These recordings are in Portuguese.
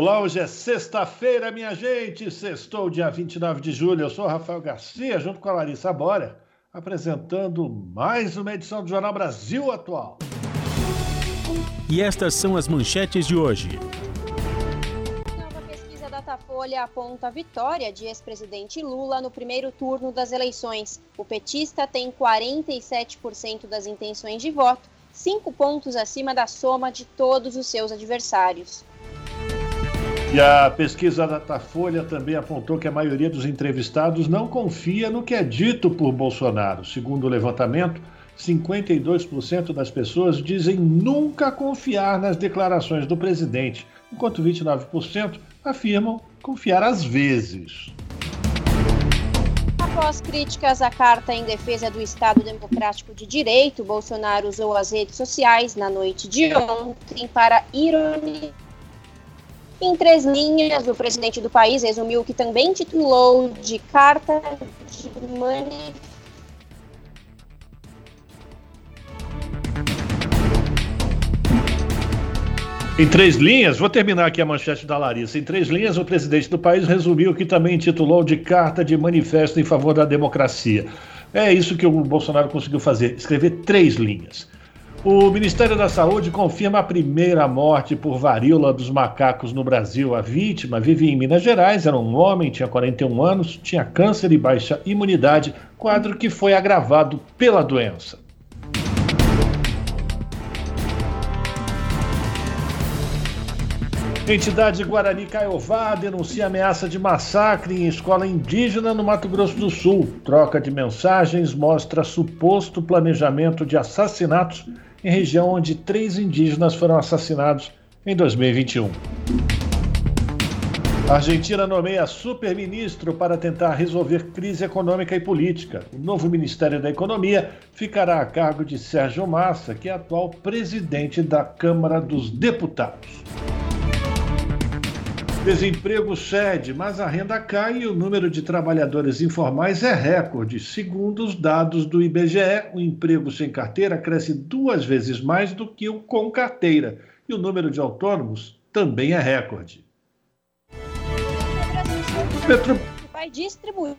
Olá, hoje é sexta-feira, minha gente. Sextou, dia 29 de julho. Eu sou Rafael Garcia, junto com a Larissa Bória, apresentando mais uma edição do Jornal Brasil Atual. E estas são as manchetes de hoje. Nova pesquisa Datafolha aponta a vitória de ex-presidente Lula no primeiro turno das eleições. O petista tem 47% das intenções de voto, cinco pontos acima da soma de todos os seus adversários. E a pesquisa Datafolha também apontou que a maioria dos entrevistados não confia no que é dito por Bolsonaro. Segundo o levantamento, 52% das pessoas dizem nunca confiar nas declarações do presidente, enquanto 29% afirmam confiar às vezes. Após críticas à carta em defesa do Estado Democrático de Direito, Bolsonaro usou as redes sociais na noite de ontem para ironizar em três linhas, o presidente do país resumiu o que também titulou de Carta de Manifestação. Em três linhas, vou terminar aqui a manchete da Larissa. Em três linhas, o presidente do país resumiu o que também titulou de Carta de Manifesto em favor da democracia. É isso que o Bolsonaro conseguiu fazer, escrever três linhas. O Ministério da Saúde confirma a primeira morte por varíola dos macacos no Brasil. A vítima vivia em Minas Gerais, era um homem, tinha 41 anos, tinha câncer e baixa imunidade, quadro que foi agravado pela doença. Entidade Guarani Caiová denuncia ameaça de massacre em escola indígena no Mato Grosso do Sul. Troca de mensagens mostra suposto planejamento de assassinatos em região onde três indígenas foram assassinados em 2021. A Argentina nomeia superministro para tentar resolver crise econômica e política. O novo Ministério da Economia ficará a cargo de Sérgio Massa, que é atual presidente da Câmara dos Deputados. Desemprego cede, mas a renda cai e o número de trabalhadores informais é recorde. Segundo os dados do IBGE, o emprego sem carteira cresce duas vezes mais do que o com carteira. E o número de autônomos também é recorde. Petro... Vai distribuir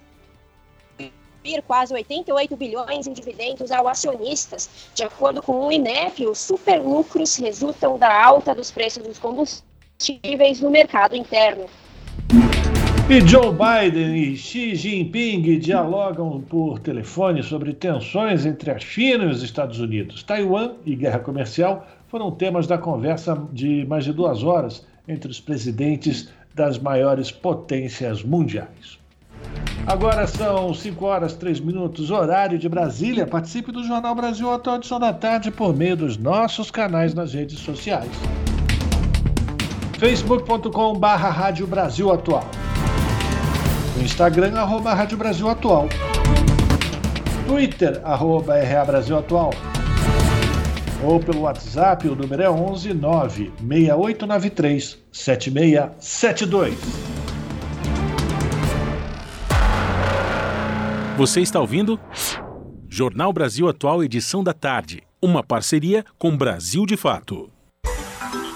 quase 88 bilhões em dividendos ao acionistas. De acordo com o INEP, os superlucros resultam da alta dos preços dos combustíveis combustíveis no mercado interno. E Joe Biden e Xi Jinping dialogam por telefone sobre tensões entre a China e os Estados Unidos. Taiwan e guerra comercial foram temas da conversa de mais de duas horas entre os presidentes das maiores potências mundiais. Agora são 5 horas 3 minutos, horário de Brasília. Participe do Jornal Brasil Atual Edição da Tarde por meio dos nossos canais nas redes sociais facebook.com barra Rádio Brasil Atual. No Instagram, arroba Rádio Brasil Atual. Twitter, arroba RA Brasil Atual. Ou pelo WhatsApp, o número é 11 96893 7672. Você está ouvindo? Jornal Brasil Atual, edição da tarde. Uma parceria com Brasil de Fato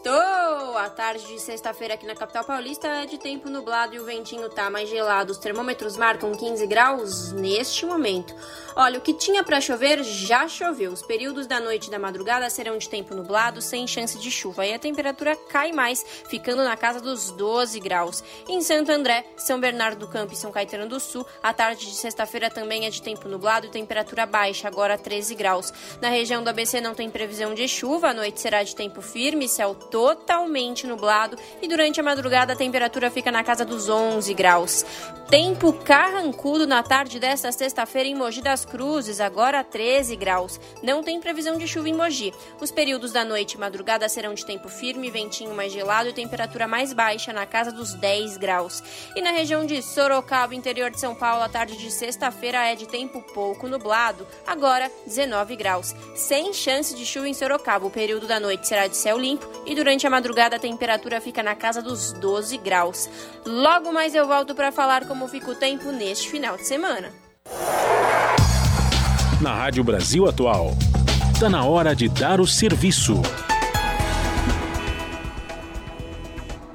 Sextou! A tarde de sexta-feira aqui na capital paulista é de tempo nublado e o ventinho tá mais gelado. Os termômetros marcam 15 graus neste momento. Olha, o que tinha para chover já choveu. Os períodos da noite e da madrugada serão de tempo nublado, sem chance de chuva. E a temperatura cai mais, ficando na casa dos 12 graus. Em Santo André, São Bernardo do Campo e São Caetano do Sul, a tarde de sexta-feira também é de tempo nublado e temperatura baixa, agora 13 graus. Na região do ABC não tem previsão de chuva, a noite será de tempo firme, céu totalmente nublado e durante a madrugada a temperatura fica na casa dos 11 graus. Tempo carrancudo na tarde desta sexta-feira em Mogi das Cruzes, agora 13 graus. Não tem previsão de chuva em Mogi. Os períodos da noite e madrugada serão de tempo firme, ventinho mais gelado e temperatura mais baixa na casa dos 10 graus. E na região de Sorocaba, interior de São Paulo, a tarde de sexta-feira é de tempo pouco nublado, agora 19 graus. Sem chance de chuva em Sorocaba. O período da noite será de céu limpo e durante a madrugada a temperatura fica na casa dos 12 graus. Logo mais eu volto para falar como fica o tempo neste final de semana. Na Rádio Brasil Atual, está na hora de dar o serviço.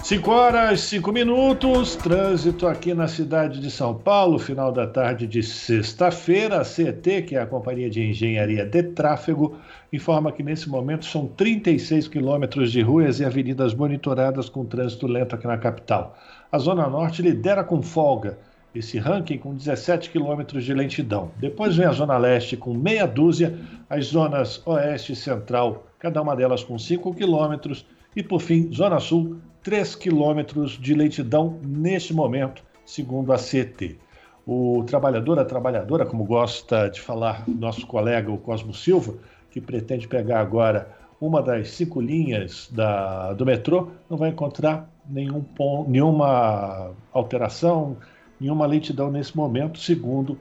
5 horas, 5 minutos, trânsito aqui na cidade de São Paulo, final da tarde de sexta-feira. A CET, que é a Companhia de Engenharia de Tráfego, informa que nesse momento são 36 quilômetros de ruas e avenidas monitoradas com trânsito lento aqui na capital. A Zona Norte lidera com folga esse ranking com 17 quilômetros de lentidão. Depois vem a Zona Leste com meia dúzia, as zonas Oeste e Central, cada uma delas com 5 quilômetros, e por fim, Zona Sul 3 quilômetros de lentidão neste momento, segundo a CT. O trabalhador, a trabalhadora, como gosta de falar nosso colega, o Cosmo Silva, que pretende pegar agora uma das cinco linhas da, do metrô, não vai encontrar nenhum ponto, nenhuma alteração, nenhuma lentidão nesse momento, segundo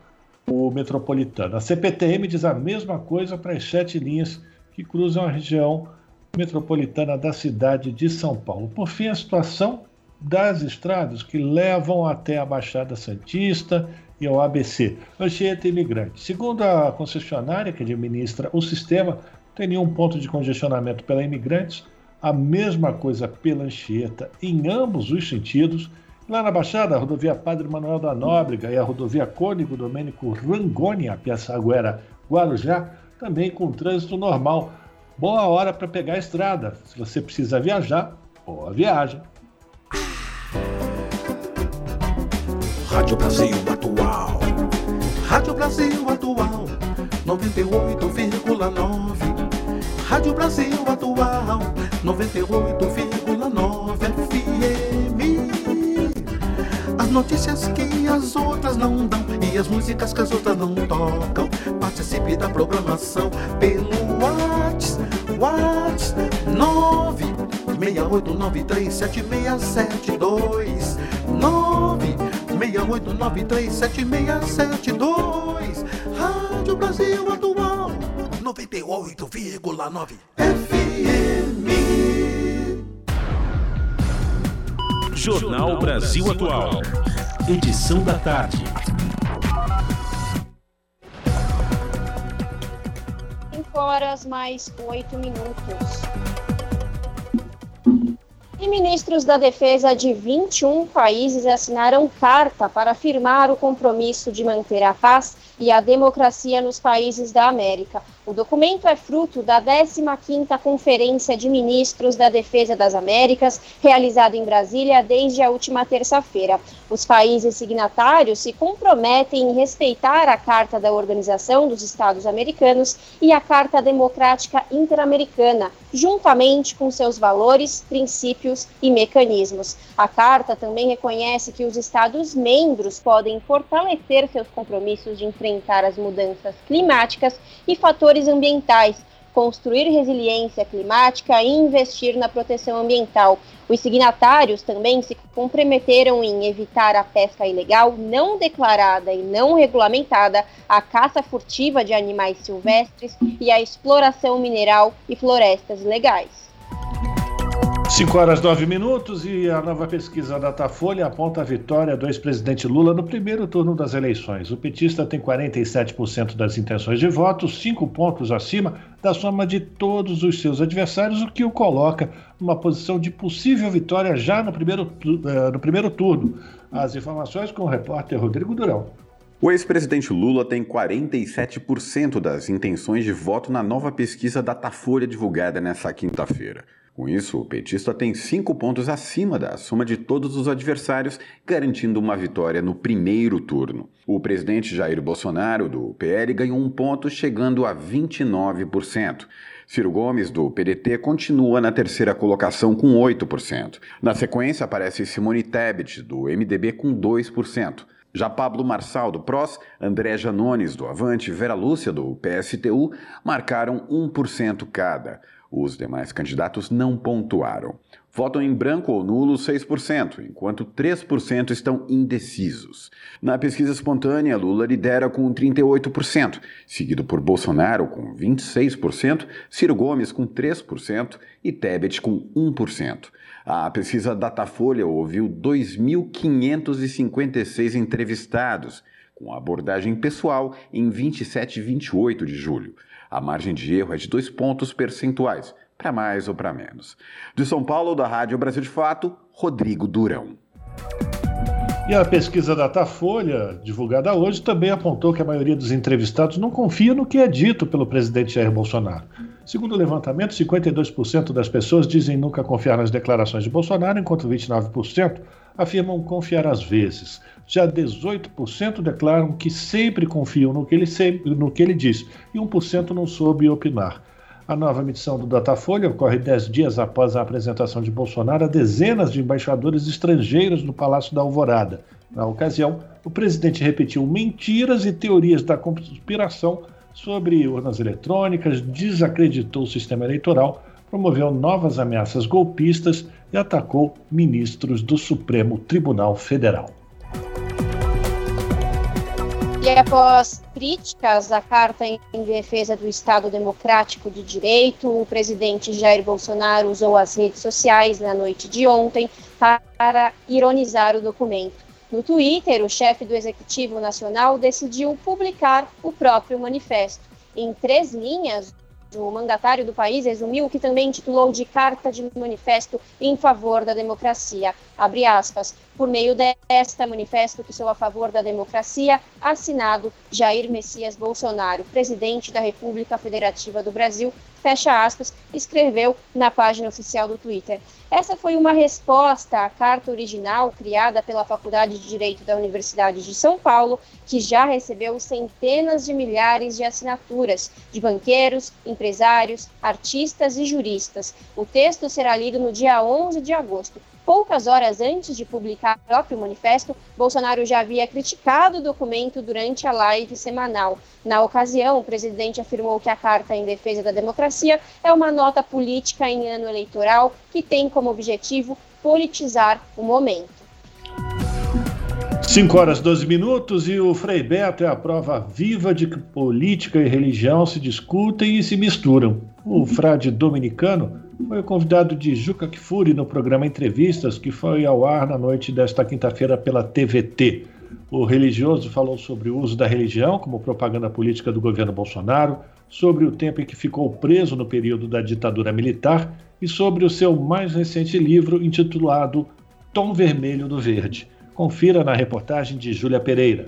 o metropolitano. A CPTM diz a mesma coisa para as sete linhas que cruzam a região metropolitana da cidade de São Paulo. Por fim, a situação das estradas que levam até a Baixada Santista e ao ABC, Anchieta Imigrante. Segundo a concessionária que administra o sistema, tem nenhum ponto de congestionamento pela Imigrantes, a mesma coisa pela Anchieta, em ambos os sentidos. Lá na Baixada, a rodovia Padre Manuel da Nóbrega e a rodovia Cônigo Domênico Rangoni, a Piaçaguera Guarujá, também com trânsito normal Boa hora para pegar a estrada. Se você precisa viajar, boa viagem. Rádio Brasil Atual. Rádio Brasil Atual. 98,9. Rádio Brasil Atual. 98,9 FM. As notícias que as outras não dão e as músicas que as outras não tocam. Participe da programação pelo WhatsApp. WhatsApp 968937672 968937672 Rádio Brasil Atual 98,9 FM Jornal Brasil Atual. Edição da tarde 5 horas mais 8 minutos. E ministros da Defesa de 21 países assinaram carta para afirmar o compromisso de manter a paz e a democracia nos países da América. O documento é fruto da 15ª Conferência de Ministros da Defesa das Américas, realizada em Brasília desde a última terça-feira. Os países signatários se comprometem em respeitar a Carta da Organização dos Estados Americanos e a Carta Democrática Interamericana, juntamente com seus valores, princípios e mecanismos. A Carta também reconhece que os Estados-membros podem fortalecer seus compromissos de enfrentar as mudanças climáticas e fatores ambientais, construir resiliência climática e investir na proteção ambiental. Os signatários também se comprometeram em evitar a pesca ilegal, não declarada e não regulamentada, a caça furtiva de animais silvestres e a exploração mineral e florestas ilegais. 5 horas 9 minutos e a nova pesquisa Datafolha aponta a vitória do ex-presidente Lula no primeiro turno das eleições. O petista tem 47% das intenções de voto, cinco pontos acima da soma de todos os seus adversários, o que o coloca numa posição de possível vitória já no primeiro, eh, no primeiro turno. As informações com o repórter Rodrigo Durão. O ex-presidente Lula tem 47% das intenções de voto na nova pesquisa Datafolha divulgada nesta quinta-feira. Com isso, o petista tem cinco pontos acima da soma de todos os adversários, garantindo uma vitória no primeiro turno. O presidente Jair Bolsonaro, do PL, ganhou um ponto, chegando a 29%. Ciro Gomes, do PDT, continua na terceira colocação com 8%. Na sequência, aparece Simone Tebet, do MDB, com 2%. Já Pablo Marçal, do PROS, André Janones, do Avante e Vera Lúcia, do PSTU, marcaram 1% cada. Os demais candidatos não pontuaram. Votam em branco ou nulo 6%, enquanto 3% estão indecisos. Na pesquisa espontânea, Lula lidera com 38%, seguido por Bolsonaro com 26%, Ciro Gomes com 3% e Tebet com 1%. A pesquisa Datafolha ouviu 2.556 entrevistados, com abordagem pessoal em 27 e 28 de julho. A margem de erro é de dois pontos percentuais, para mais ou para menos. De São Paulo, da Rádio Brasil de Fato, Rodrigo Durão. E a pesquisa Datafolha, divulgada hoje, também apontou que a maioria dos entrevistados não confia no que é dito pelo presidente Jair Bolsonaro. Segundo o levantamento, 52% das pessoas dizem nunca confiar nas declarações de Bolsonaro, enquanto 29% afirmam confiar às vezes. Já 18% declaram que sempre confiam no que, ele no que ele diz e 1% não soube opinar. A nova medição do Datafolha ocorre dez dias após a apresentação de Bolsonaro a dezenas de embaixadores estrangeiros no Palácio da Alvorada. Na ocasião, o presidente repetiu mentiras e teorias da conspiração sobre urnas eletrônicas, desacreditou o sistema eleitoral, promoveu novas ameaças golpistas e atacou ministros do Supremo Tribunal Federal. E após críticas à Carta em Defesa do Estado Democrático de Direito, o presidente Jair Bolsonaro usou as redes sociais na noite de ontem para ironizar o documento. No Twitter, o chefe do Executivo Nacional decidiu publicar o próprio manifesto. Em três linhas, o mandatário do país resumiu o que também titulou de Carta de Manifesto em favor da democracia. Abre aspas. Por meio desta manifesto que sou a favor da democracia, assinado Jair Messias Bolsonaro, presidente da República Federativa do Brasil, fecha aspas, escreveu na página oficial do Twitter. Essa foi uma resposta à carta original criada pela Faculdade de Direito da Universidade de São Paulo, que já recebeu centenas de milhares de assinaturas de banqueiros, empresários, artistas e juristas. O texto será lido no dia 11 de agosto. Poucas horas antes de publicar o próprio manifesto, Bolsonaro já havia criticado o documento durante a live semanal. Na ocasião, o presidente afirmou que a Carta em Defesa da Democracia é uma nota política em ano eleitoral que tem como objetivo politizar o momento. 5 horas 12 minutos e o Frei Beto é a prova viva de que política e religião se discutem e se misturam. O frade dominicano foi o convidado de Juca Kfouri no programa Entrevistas, que foi ao ar na noite desta quinta-feira pela TVT. O religioso falou sobre o uso da religião como propaganda política do governo Bolsonaro, sobre o tempo em que ficou preso no período da ditadura militar e sobre o seu mais recente livro intitulado Tom Vermelho do Verde. Confira na reportagem de Júlia Pereira.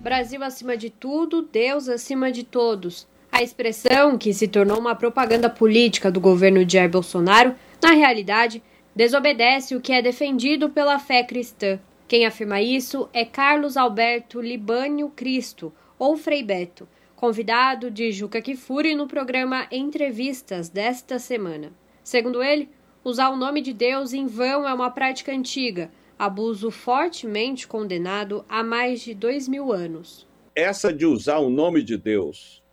Brasil acima de tudo, Deus acima de todos. A expressão, que se tornou uma propaganda política do governo de Jair Bolsonaro, na realidade, desobedece o que é defendido pela fé cristã. Quem afirma isso é Carlos Alberto Libânio Cristo, ou Frei Beto, convidado de Juca Kifuri no programa Entrevistas desta semana. Segundo ele, usar o nome de Deus em vão é uma prática antiga, abuso fortemente condenado há mais de dois mil anos. Essa de usar o nome de Deus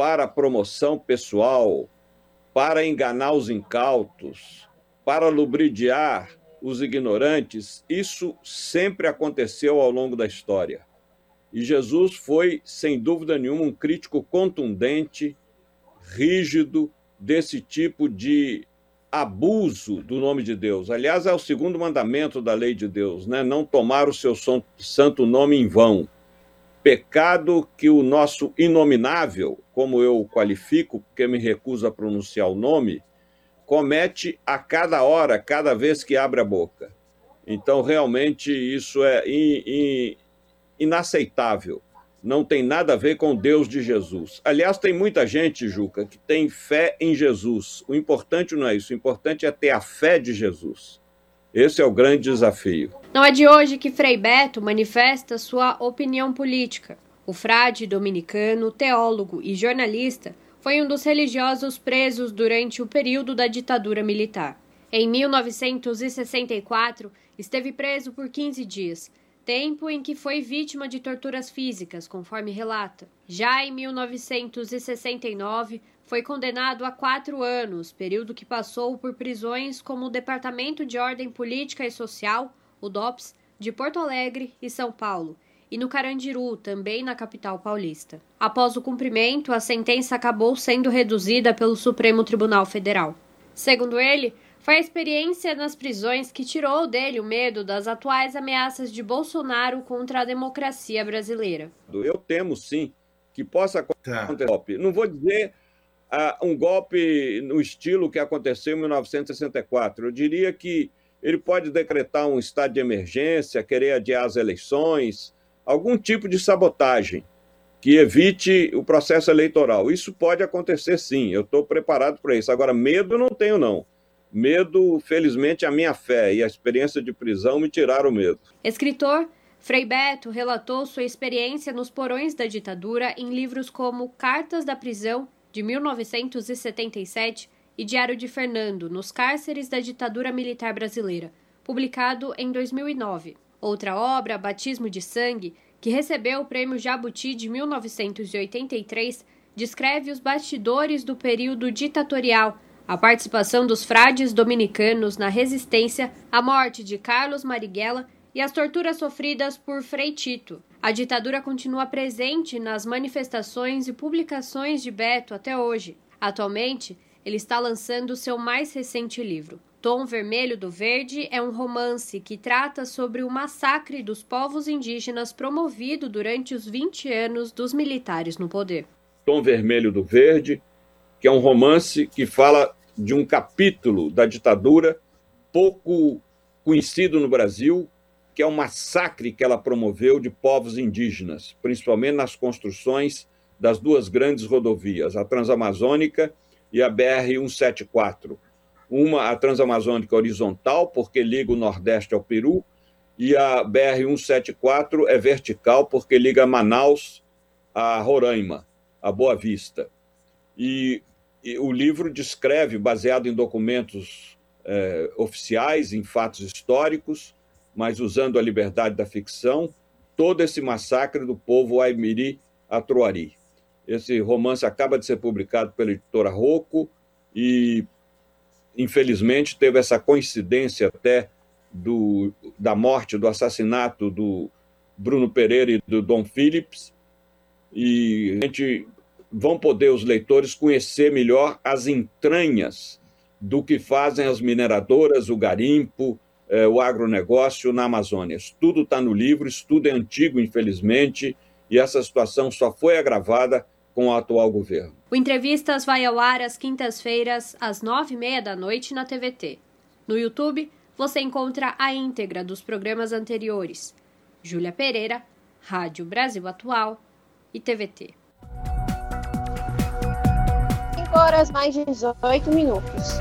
para promoção pessoal, para enganar os incautos, para lubridiar os ignorantes, isso sempre aconteceu ao longo da história. E Jesus foi, sem dúvida nenhuma, um crítico contundente, rígido desse tipo de abuso do nome de Deus. Aliás, é o segundo mandamento da lei de Deus, né? Não tomar o seu santo nome em vão. Pecado que o nosso inominável, como eu o qualifico, porque me recuso a pronunciar o nome, comete a cada hora, cada vez que abre a boca. Então, realmente, isso é in, in, inaceitável não tem nada a ver com Deus de Jesus. Aliás, tem muita gente, Juca, que tem fé em Jesus. O importante não é isso, o importante é ter a fé de Jesus. Esse é o grande desafio. Não é de hoje que Frei Beto manifesta sua opinião política. O frade dominicano, teólogo e jornalista foi um dos religiosos presos durante o período da ditadura militar. Em 1964, esteve preso por 15 dias, tempo em que foi vítima de torturas físicas, conforme relata. Já em 1969, foi condenado a quatro anos, período que passou por prisões como o Departamento de Ordem Política e Social, o DOPS, de Porto Alegre e São Paulo, e no Carandiru, também na capital paulista. Após o cumprimento, a sentença acabou sendo reduzida pelo Supremo Tribunal Federal. Segundo ele, foi a experiência nas prisões que tirou dele o medo das atuais ameaças de Bolsonaro contra a democracia brasileira. Eu temo sim que possa tá. acontecer. Tá. Não vou dizer uh, um golpe no estilo que aconteceu em 1964. Eu diria que ele pode decretar um estado de emergência, querer adiar as eleições, algum tipo de sabotagem que evite o processo eleitoral. Isso pode acontecer sim, eu estou preparado para isso. Agora, medo não tenho, não. Medo, felizmente, a minha fé e a experiência de prisão me tiraram o medo. Escritor, Frei Beto relatou sua experiência nos porões da ditadura em livros como Cartas da Prisão de 1977, e Diário de Fernando, nos cárceres da ditadura militar brasileira, publicado em 2009. Outra obra, Batismo de Sangue, que recebeu o Prêmio Jabuti de 1983, descreve os bastidores do período ditatorial, a participação dos frades dominicanos na resistência à morte de Carlos Marighella e as torturas sofridas por Frei Tito. A ditadura continua presente nas manifestações e publicações de Beto até hoje. Atualmente, ele está lançando seu mais recente livro. Tom Vermelho do Verde é um romance que trata sobre o massacre dos povos indígenas promovido durante os 20 anos dos militares no poder. Tom Vermelho do Verde, que é um romance que fala de um capítulo da ditadura pouco conhecido no Brasil, que é o massacre que ela promoveu de povos indígenas, principalmente nas construções das duas grandes rodovias, a Transamazônica e a BR-174. Uma, a Transamazônica horizontal, porque liga o Nordeste ao Peru, e a BR-174 é vertical, porque liga Manaus a Roraima, a Boa Vista. E, e o livro descreve, baseado em documentos é, oficiais, em fatos históricos, mas usando a liberdade da ficção, todo esse massacre do povo Aimiri Atruari. Esse romance acaba de ser publicado pela editora Rocco e, infelizmente, teve essa coincidência até do, da morte, do assassinato do Bruno Pereira e do Dom Phillips. E a gente vão poder os leitores conhecer melhor as entranhas do que fazem as mineradoras, o garimpo, é, o agronegócio na Amazônia. Isso tudo está no livro, isso tudo é antigo, infelizmente, e essa situação só foi agravada com o atual governo. O Entrevistas vai ao ar às quintas-feiras, às nove e meia da noite na TVT. No YouTube, você encontra a íntegra dos programas anteriores. Júlia Pereira, Rádio Brasil Atual e TVT. 5 horas mais 18 minutos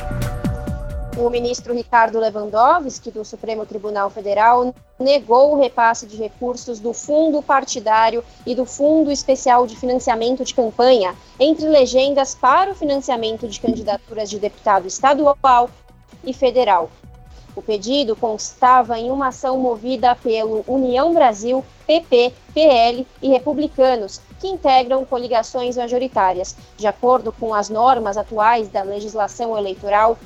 o ministro Ricardo Lewandowski, do Supremo Tribunal Federal, negou o repasse de recursos do fundo partidário e do Fundo Especial de Financiamento de Campanha entre legendas para o financiamento de candidaturas de deputado estadual e federal. O pedido constava em uma ação movida pelo União Brasil, PP, PL e Republicanos, que integram coligações majoritárias. De acordo com as normas atuais da legislação eleitoral,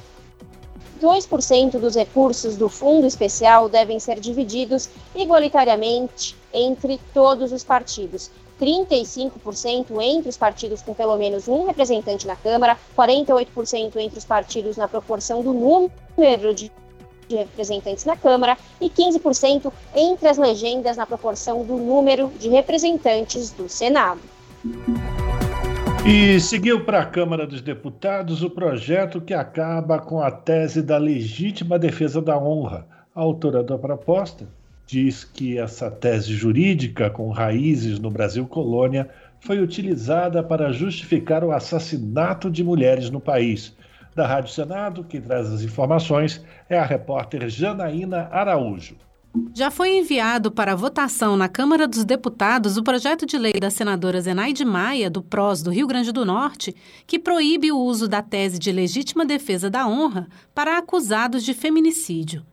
2% dos recursos do fundo especial devem ser divididos igualitariamente entre todos os partidos. 35% entre os partidos com pelo menos um representante na Câmara, 48% entre os partidos na proporção do número de representantes na Câmara e 15% entre as legendas na proporção do número de representantes do Senado. E seguiu para a Câmara dos Deputados o projeto que acaba com a tese da legítima defesa da honra. A autora da proposta diz que essa tese jurídica, com raízes no Brasil colônia, foi utilizada para justificar o assassinato de mulheres no país. Da Rádio Senado, quem traz as informações é a repórter Janaína Araújo. Já foi enviado para votação na Câmara dos Deputados o projeto de lei da senadora Zenaide Maia, do PROS do Rio Grande do Norte, que proíbe o uso da tese de legítima defesa da honra para acusados de feminicídio.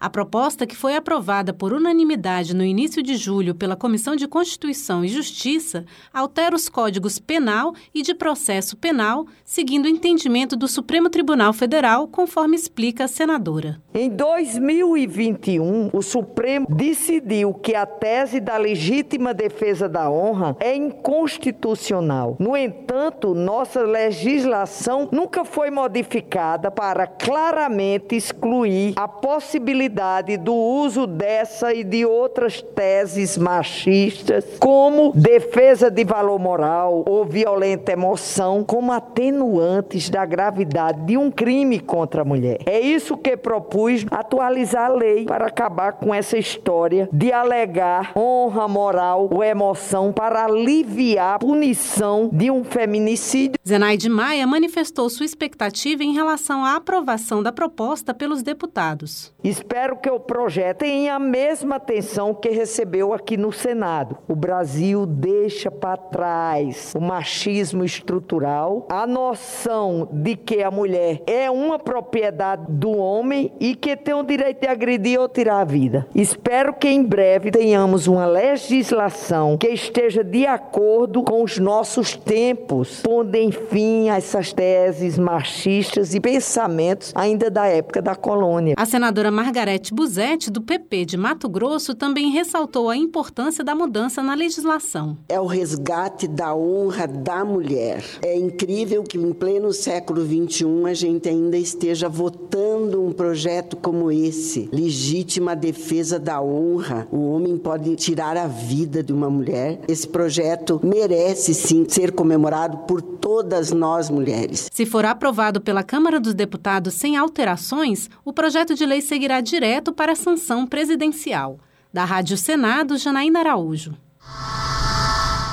A proposta, que foi aprovada por unanimidade no início de julho pela Comissão de Constituição e Justiça, altera os códigos penal e de processo penal, seguindo o entendimento do Supremo Tribunal Federal, conforme explica a senadora. Em 2021, o Supremo decidiu que a tese da legítima defesa da honra é inconstitucional. No entanto, nossa legislação nunca foi modificada para claramente excluir a possibilidade possibilidade do uso dessa e de outras teses machistas, como defesa de valor moral ou violenta emoção, como atenuantes da gravidade de um crime contra a mulher. É isso que propus atualizar a lei para acabar com essa história de alegar honra moral ou emoção para aliviar a punição de um feminicídio. Zenaide Maia manifestou sua expectativa em relação à aprovação da proposta pelos deputados. Espero espero que o projeto tenha a mesma atenção que recebeu aqui no Senado. O Brasil deixa para trás o machismo estrutural, a noção de que a mulher é uma propriedade do homem e que tem o direito de agredir ou tirar a vida. Espero que em breve tenhamos uma legislação que esteja de acordo com os nossos tempos, pondo fim a essas teses machistas e pensamentos ainda da época da colônia. A senadora Margarete Margarete Buzetti, do PP de Mato Grosso, também ressaltou a importância da mudança na legislação. É o resgate da honra da mulher. É incrível que em pleno século XXI a gente ainda esteja votando um projeto como esse. Legítima defesa da honra. O homem pode tirar a vida de uma mulher. Esse projeto merece sim ser comemorado por todas nós mulheres. Se for aprovado pela Câmara dos Deputados sem alterações, o projeto de lei seguirá direto direto para a sanção presidencial. Da Rádio Senado, Janaína Araújo.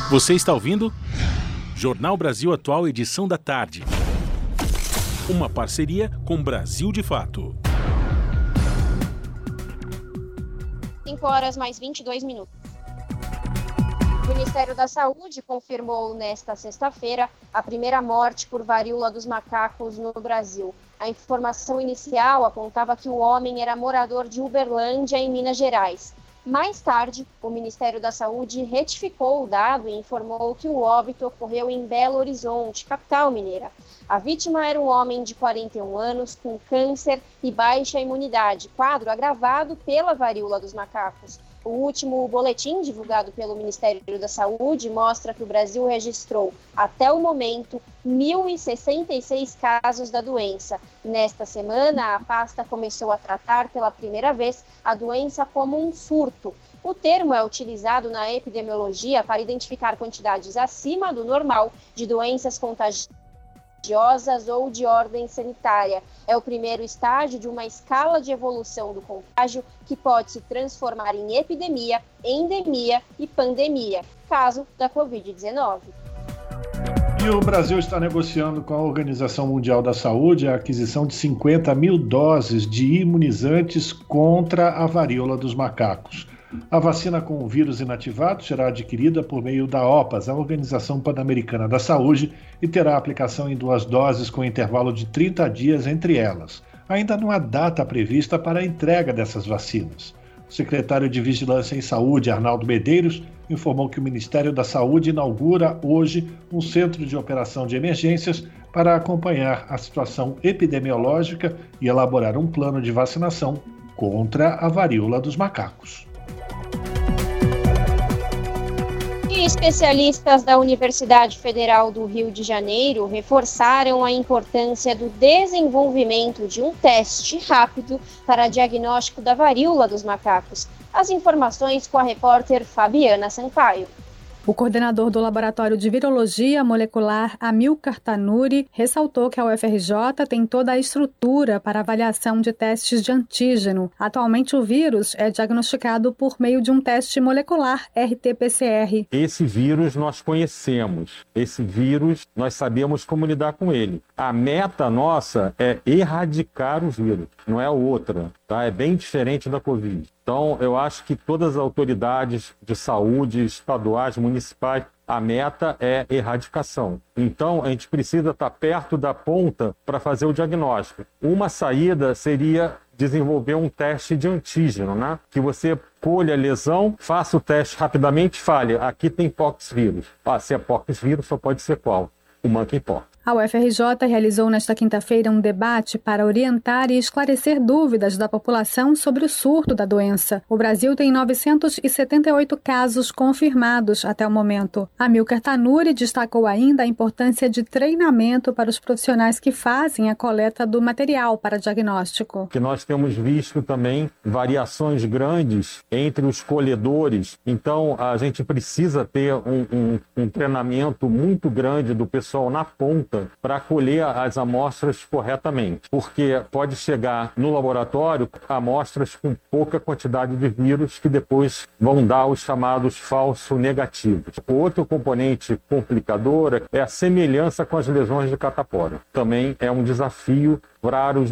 Você está ouvindo? Jornal Brasil Atual, edição da tarde. Uma parceria com Brasil de Fato. 5 horas mais 22 minutos. O Ministério da Saúde confirmou nesta sexta-feira a primeira morte por varíola dos macacos no Brasil. A informação inicial apontava que o homem era morador de Uberlândia, em Minas Gerais. Mais tarde, o Ministério da Saúde retificou o dado e informou que o óbito ocorreu em Belo Horizonte, capital mineira. A vítima era um homem de 41 anos com câncer e baixa imunidade, quadro agravado pela varíola dos macacos. O último boletim divulgado pelo Ministério da Saúde mostra que o Brasil registrou, até o momento, 1.066 casos da doença. Nesta semana, a pasta começou a tratar pela primeira vez a doença como um surto. O termo é utilizado na epidemiologia para identificar quantidades acima do normal de doenças contagiosas contagiosas ou de ordem sanitária. É o primeiro estágio de uma escala de evolução do contágio que pode se transformar em epidemia, endemia e pandemia, caso da Covid-19. E o Brasil está negociando com a Organização Mundial da Saúde a aquisição de 50 mil doses de imunizantes contra a varíola dos macacos. A vacina com o vírus inativado será adquirida por meio da OPAS, a Organização Pan-Americana da Saúde, e terá aplicação em duas doses com intervalo de 30 dias entre elas. Ainda não há data prevista para a entrega dessas vacinas. O secretário de Vigilância em Saúde, Arnaldo Medeiros, informou que o Ministério da Saúde inaugura hoje um centro de operação de emergências para acompanhar a situação epidemiológica e elaborar um plano de vacinação contra a varíola dos macacos. Especialistas da Universidade Federal do Rio de Janeiro reforçaram a importância do desenvolvimento de um teste rápido para diagnóstico da varíola dos macacos. As informações com a repórter Fabiana Sampaio. O coordenador do Laboratório de Virologia Molecular, Amilcar Tanuri, ressaltou que a UFRJ tem toda a estrutura para avaliação de testes de antígeno. Atualmente, o vírus é diagnosticado por meio de um teste molecular RT-PCR. Esse vírus nós conhecemos. Esse vírus nós sabemos como lidar com ele. A meta nossa é erradicar o vírus, não é outra. Tá? É bem diferente da Covid. Então, eu acho que todas as autoridades de saúde, estaduais, municipais, a meta é erradicação. Então, a gente precisa estar perto da ponta para fazer o diagnóstico. Uma saída seria desenvolver um teste de antígeno, né? Que você colha a lesão, faça o teste rapidamente, fale, aqui tem pox vírus. Ah, se é pox vírus, só pode ser qual? O monkeypox. A UFRJ realizou nesta quinta-feira um debate para orientar e esclarecer dúvidas da população sobre o surto da doença. O Brasil tem 978 casos confirmados até o momento. Amilcar Tanuri destacou ainda a importância de treinamento para os profissionais que fazem a coleta do material para diagnóstico. Que nós temos visto também variações grandes entre os colhedores, então a gente precisa ter um, um, um treinamento muito grande do pessoal na ponta para colher as amostras corretamente, porque pode chegar no laboratório amostras com pouca quantidade de vírus que depois vão dar os chamados falsos negativos. Outro componente complicador é a semelhança com as lesões de catapora. Também é um desafio para, os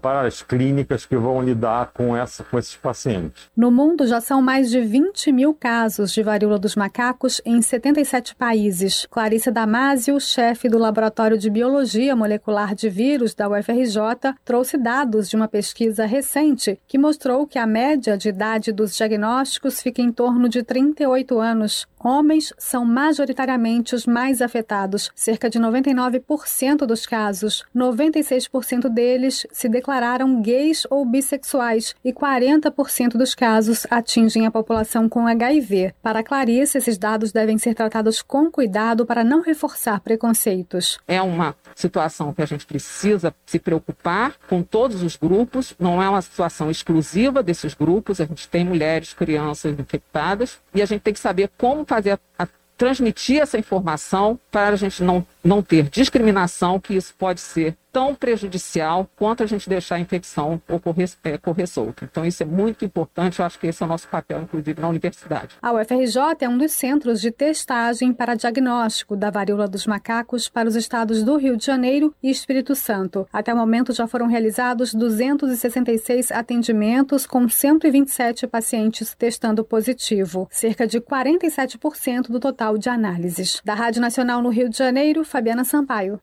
para as clínicas que vão lidar com, essa, com esses pacientes. No mundo já são mais de 20 mil casos de varíola dos macacos em 77 países. Clarice Damasio, chefe do Laboratório de Biologia Molecular de Vírus da UFRJ, trouxe dados de uma pesquisa recente que mostrou que a média de idade dos diagnósticos fica em torno de 38 anos. Homens são majoritariamente os mais afetados, cerca de 99% dos casos. 96% deles se declararam gays ou bissexuais e 40% dos casos atingem a população com HIV. Para Clarice, esses dados devem ser tratados com cuidado para não reforçar preconceitos. É uma situação que a gente precisa se preocupar com todos os grupos, não é uma situação exclusiva desses grupos, a gente tem mulheres, crianças infectadas e a gente tem que saber como fazer a transmitir essa informação para a gente não, não ter discriminação, que isso pode ser tão prejudicial quanto a gente deixar a infecção ocorrer, é, correr solta. Então, isso é muito importante, eu acho que esse é o nosso papel, inclusive, na universidade. A UFRJ é um dos centros de testagem para diagnóstico da varíola dos macacos para os estados do Rio de Janeiro e Espírito Santo. Até o momento, já foram realizados 266 atendimentos com 127 pacientes testando positivo, cerca de 47% do total de análises. Da Rádio Nacional no Rio de Janeiro, Fabiana Sampaio.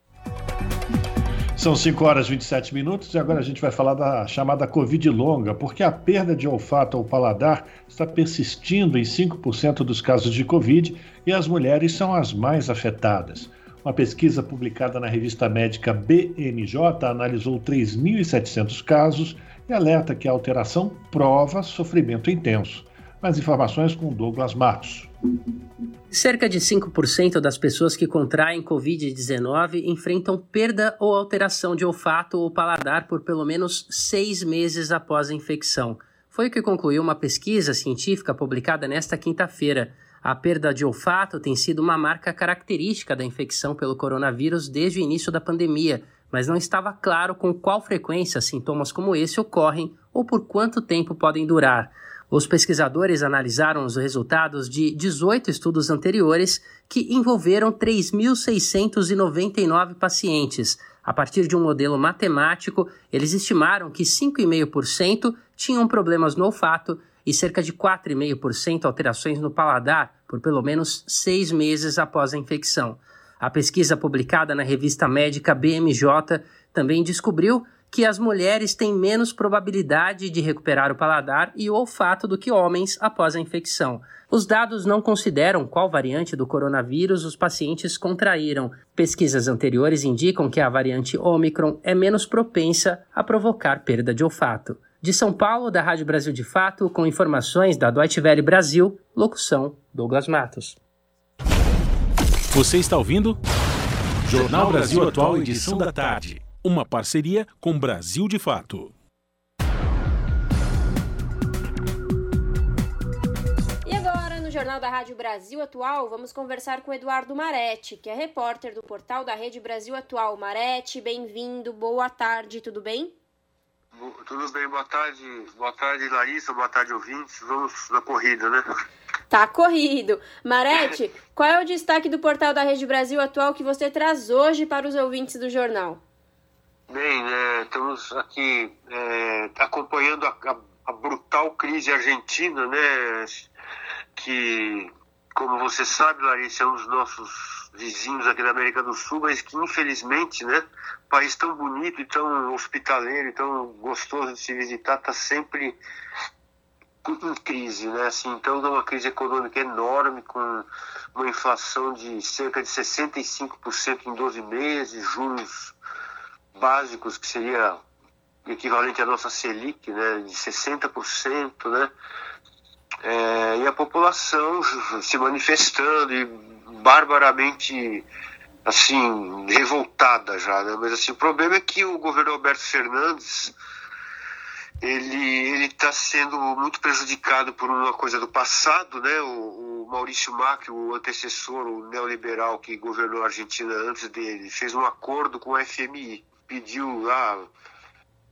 São 5 horas e 27 minutos e agora a gente vai falar da chamada Covid longa, porque a perda de olfato ou paladar está persistindo em 5% dos casos de Covid e as mulheres são as mais afetadas. Uma pesquisa publicada na revista médica BMJ analisou 3.700 casos e alerta que a alteração prova sofrimento intenso. Mais informações com Douglas Matos. Cerca de 5% das pessoas que contraem Covid-19 enfrentam perda ou alteração de olfato ou paladar por pelo menos seis meses após a infecção. Foi o que concluiu uma pesquisa científica publicada nesta quinta-feira. A perda de olfato tem sido uma marca característica da infecção pelo coronavírus desde o início da pandemia, mas não estava claro com qual frequência sintomas como esse ocorrem ou por quanto tempo podem durar. Os pesquisadores analisaram os resultados de 18 estudos anteriores que envolveram 3.699 pacientes. A partir de um modelo matemático, eles estimaram que 5,5% tinham problemas no olfato e cerca de 4,5% alterações no paladar por pelo menos seis meses após a infecção. A pesquisa publicada na revista médica BMJ também descobriu que as mulheres têm menos probabilidade de recuperar o paladar e o olfato do que homens após a infecção. Os dados não consideram qual variante do coronavírus os pacientes contraíram. Pesquisas anteriores indicam que a variante Omicron é menos propensa a provocar perda de olfato. De São Paulo, da Rádio Brasil de Fato, com informações da Deutsche Welle Brasil, locução Douglas Matos. Você está ouvindo? Jornal Brasil Atual, edição da tarde uma parceria com Brasil de Fato. E agora, no Jornal da Rádio Brasil Atual, vamos conversar com Eduardo Maretti, que é repórter do portal da Rede Brasil Atual. Maretti, bem-vindo, boa tarde, tudo bem? Tudo bem, boa tarde, boa tarde Larissa, boa tarde ouvintes. Vamos na corrida, né? Tá corrido. Marete, qual é o destaque do portal da Rede Brasil Atual que você traz hoje para os ouvintes do jornal? Bem, é, estamos aqui é, acompanhando a, a, a brutal crise argentina, né? Que, como você sabe, Larissa, é um dos nossos vizinhos aqui da América do Sul, mas que infelizmente, né? País tão bonito e tão hospitaleiro e tão gostoso de se visitar, está sempre em crise, né? Assim, então, é uma crise econômica enorme, com uma inflação de cerca de 65% em 12 meses, juros básicos, que seria equivalente à nossa Selic, né, de 60%, né? É, e a população se manifestando e barbaramente assim revoltada já, né? Mas assim o problema é que o governo Alberto Fernandes ele está sendo muito prejudicado por uma coisa do passado, né? O, o, Maurício Macri, o antecessor, o neoliberal que governou a Argentina antes dele, fez um acordo com o FMI, pediu lá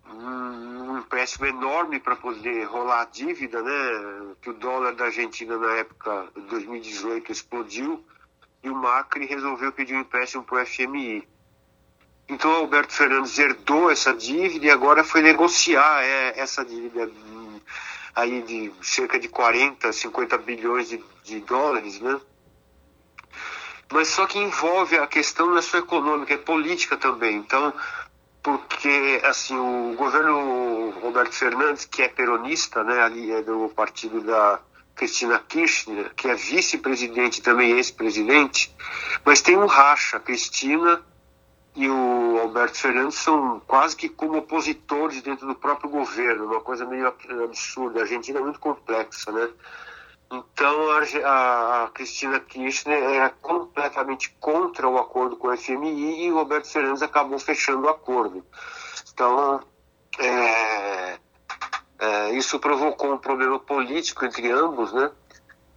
um, um empréstimo enorme para poder rolar a dívida, né? Que o dólar da Argentina na época de 2018 explodiu e o Macri resolveu pedir um empréstimo para o FMI. Então Alberto Fernandes herdou essa dívida e agora foi negociar é, essa dívida aí de cerca de 40, 50 bilhões de, de dólares, né? Mas só que envolve a questão não é só econômica, é política também. Então, porque assim o governo Roberto Fernandes, que é peronista, né, ali é do partido da Cristina Kirchner, que é vice-presidente também ex-presidente, mas tem um racha. A Cristina e o Alberto Fernandes são quase que como opositores dentro do próprio governo, uma coisa meio absurda. A Argentina é muito complexa, né? Então a, a Cristina Kirchner era completamente contra o acordo com o FMI e o Roberto Fernandes acabou fechando o acordo. Então é, é, isso provocou um problema político entre ambos, né?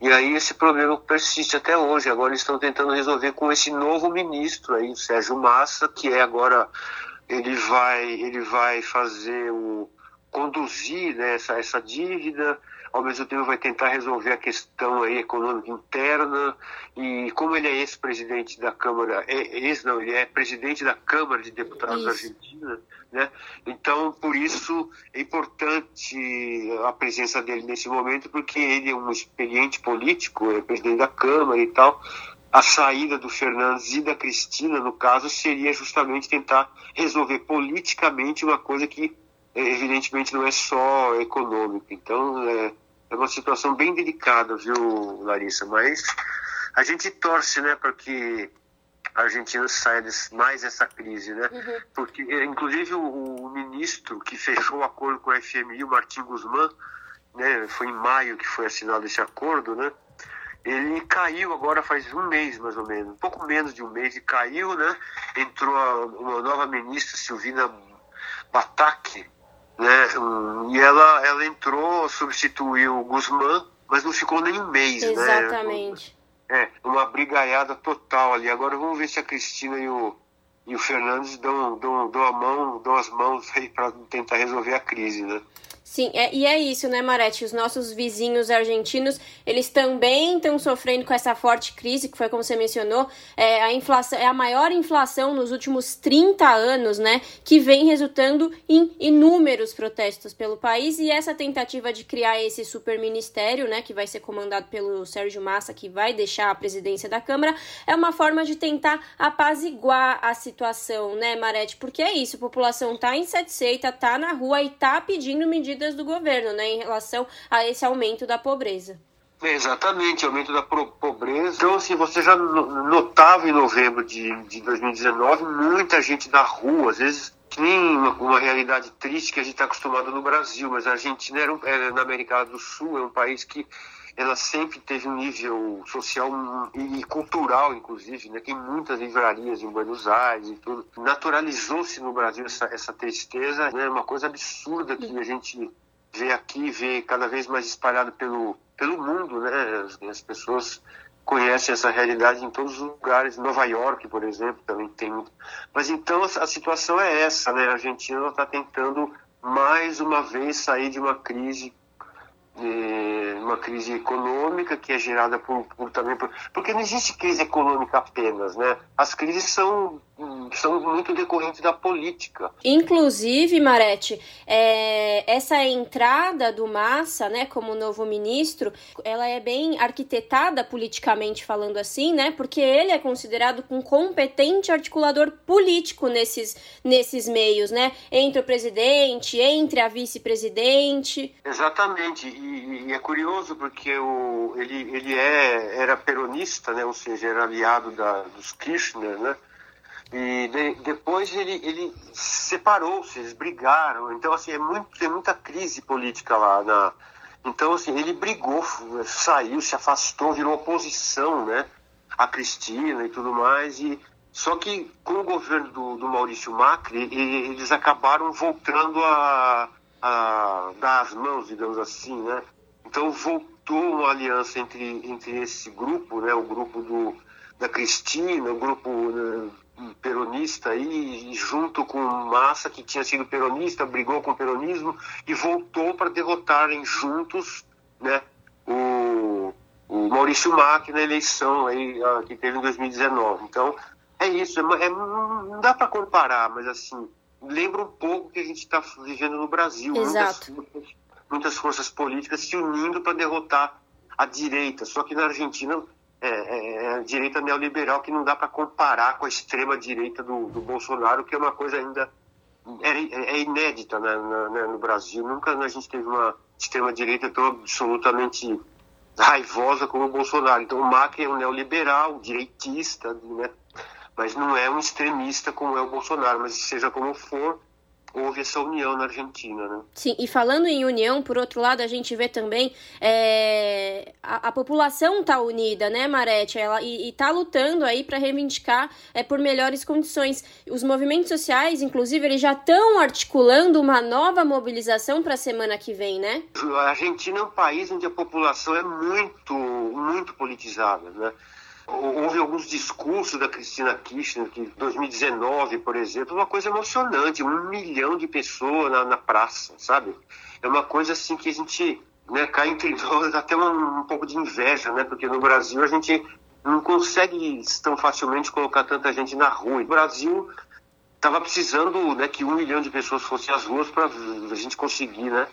E aí esse problema persiste até hoje. Agora eles estão tentando resolver com esse novo ministro aí, o Sérgio Massa, que é agora ele vai ele vai fazer o conduzir né, essa, essa dívida, ao mesmo tempo vai tentar resolver a questão aí econômica interna e como ele é ex-presidente da Câmara, é, ex não, ele é presidente da Câmara de Deputados isso. da Argentina, né? Então, por isso é importante a presença dele nesse momento, porque ele é um experiente político, é presidente da Câmara e tal. A saída do Fernandes e da Cristina, no caso, seria justamente tentar resolver politicamente uma coisa que evidentemente não é só econômica. Então, é, é uma situação bem delicada, viu, Larissa? Mas a gente torce, né, para que a Argentina saia desse, mais dessa crise, né? Uhum. Porque, inclusive, o, o, ministro que fechou o acordo com a FMI, o Martim Guzmán, né, foi em maio que foi assinado esse acordo, né? Ele caiu agora faz um mês, mais ou menos, um pouco menos de um mês, e caiu, né? Entrou a, uma nova ministra, Silvina Bataque, né? E ela, ela entrou, substituiu o Guzmán, mas não ficou nem um mês, Exatamente. né? Exatamente. É, uma brigaiada total ali. Agora vamos ver se a Cristina e o, e o Fernandes dão, dão, dão a mão, dão as mãos aí para tentar resolver a crise, né? Sim, é, e é isso, né, Marete? Os nossos vizinhos argentinos, eles também estão sofrendo com essa forte crise, que foi como você mencionou, é, a inflação, é a maior inflação nos últimos 30 anos, né, que vem resultando em inúmeros protestos pelo país, e essa tentativa de criar esse super ministério, né, que vai ser comandado pelo Sérgio Massa, que vai deixar a presidência da Câmara, é uma forma de tentar apaziguar a situação, né, Marete? Porque é isso, a população tá insatisfeita, tá na rua e tá pedindo medidas medidas do governo né, em relação a esse aumento da pobreza. Exatamente, aumento da pobreza. Então, assim, você já notava em novembro de, de 2019 muita gente na rua, às vezes que nem uma, uma, realidade triste que a gente está acostumado no Brasil, mas a Argentina era, um, era, na América do Sul, é um país que ela sempre teve um nível social e cultural, inclusive, né? Tem muitas livrarias em Buenos Aires e tudo. Naturalizou-se no Brasil essa, essa tristeza, né? Uma coisa absurda que a gente vê aqui, vê cada vez mais espalhado pelo, pelo mundo, né? As, as pessoas conhecem essa realidade em todos os lugares. Nova York, por exemplo, também tem. Mas então a situação é essa, né? A Argentina está tentando mais uma vez sair de uma crise uma crise econômica que é gerada por, por também por, porque não existe crise econômica apenas, né? As crises são são muito decorrentes da política. Inclusive, Marete, é, essa entrada do Massa, né, como novo ministro, ela é bem arquitetada politicamente falando assim, né, porque ele é considerado um competente articulador político nesses, nesses meios, né, entre o presidente, entre a vice-presidente. Exatamente, e, e, é curioso porque o, ele, ele é, era peronista, né, ou seja, era aliado da, dos Kirchner, né, e de, depois ele, ele separou-se, eles brigaram. Então, assim, é muito, tem muita crise política lá. Na... Então, assim, ele brigou, saiu, se afastou, virou oposição, né? A Cristina e tudo mais. E... Só que com o governo do, do Maurício Macri, eles acabaram voltando a, a dar as mãos, digamos assim, né? Então voltou uma aliança entre, entre esse grupo, né? O grupo do, da Cristina, o grupo né, peronista aí, junto com Massa, que tinha sido peronista, brigou com o peronismo e voltou para derrotarem juntos né, o, o Maurício Macri na eleição aí, que teve em 2019. Então, é isso. É, é não dá para comparar, mas assim, lembra um pouco o que a gente está vivendo no Brasil. Exato. Muitas, muitas forças políticas se unindo para derrotar a direita. Só que na Argentina é, é, é, direita neoliberal que não dá para comparar com a extrema direita do, do, Bolsonaro, que é uma coisa ainda é, é inédita né, né, no Brasil. Nunca a gente teve uma extrema direita tão absolutamente raivosa como o Bolsonaro. Então o Macri é um neoliberal, direitista, né, mas não é um extremista como é o Bolsonaro. Mas seja como for, houve essa união na Argentina, né? Sim, e falando em união, por outro lado, a gente vê também é, a, a, população está unida, né, Marete? Ela, e está lutando aí para reivindicar é, por melhores condições. Os movimentos sociais, inclusive, eles já estão articulando uma nova mobilização para a semana que vem, né? A Argentina é um país onde a população é muito, muito politizada, né? Houve alguns discursos da Cristina Kirchner, que em 2019, por exemplo, uma coisa emocionante, um milhão de pessoas na, na praça, sabe? É uma coisa assim que a gente né, cai entre nós, até um, um pouco de inveja, né? Porque no Brasil a gente não consegue tão facilmente colocar tanta gente na rua. O Brasil estava precisando né, que um milhão de pessoas fossem às ruas para a gente conseguir né,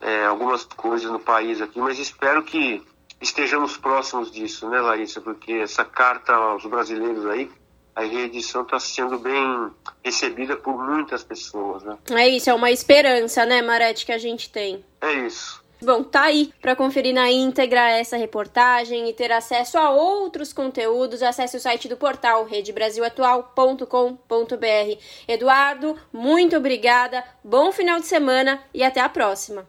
é, algumas coisas no país aqui, mas espero que estejamos próximos disso, né, Larissa? Porque essa carta aos brasileiros aí, a reedição está sendo bem recebida por muitas pessoas, né? É isso, é uma esperança, né, Marete, que a gente tem. É isso. Bom, tá aí para conferir na íntegra essa reportagem e ter acesso a outros conteúdos. Acesse o site do portal redebrasilatual.com.br. Eduardo, muito obrigada. Bom final de semana e até a próxima.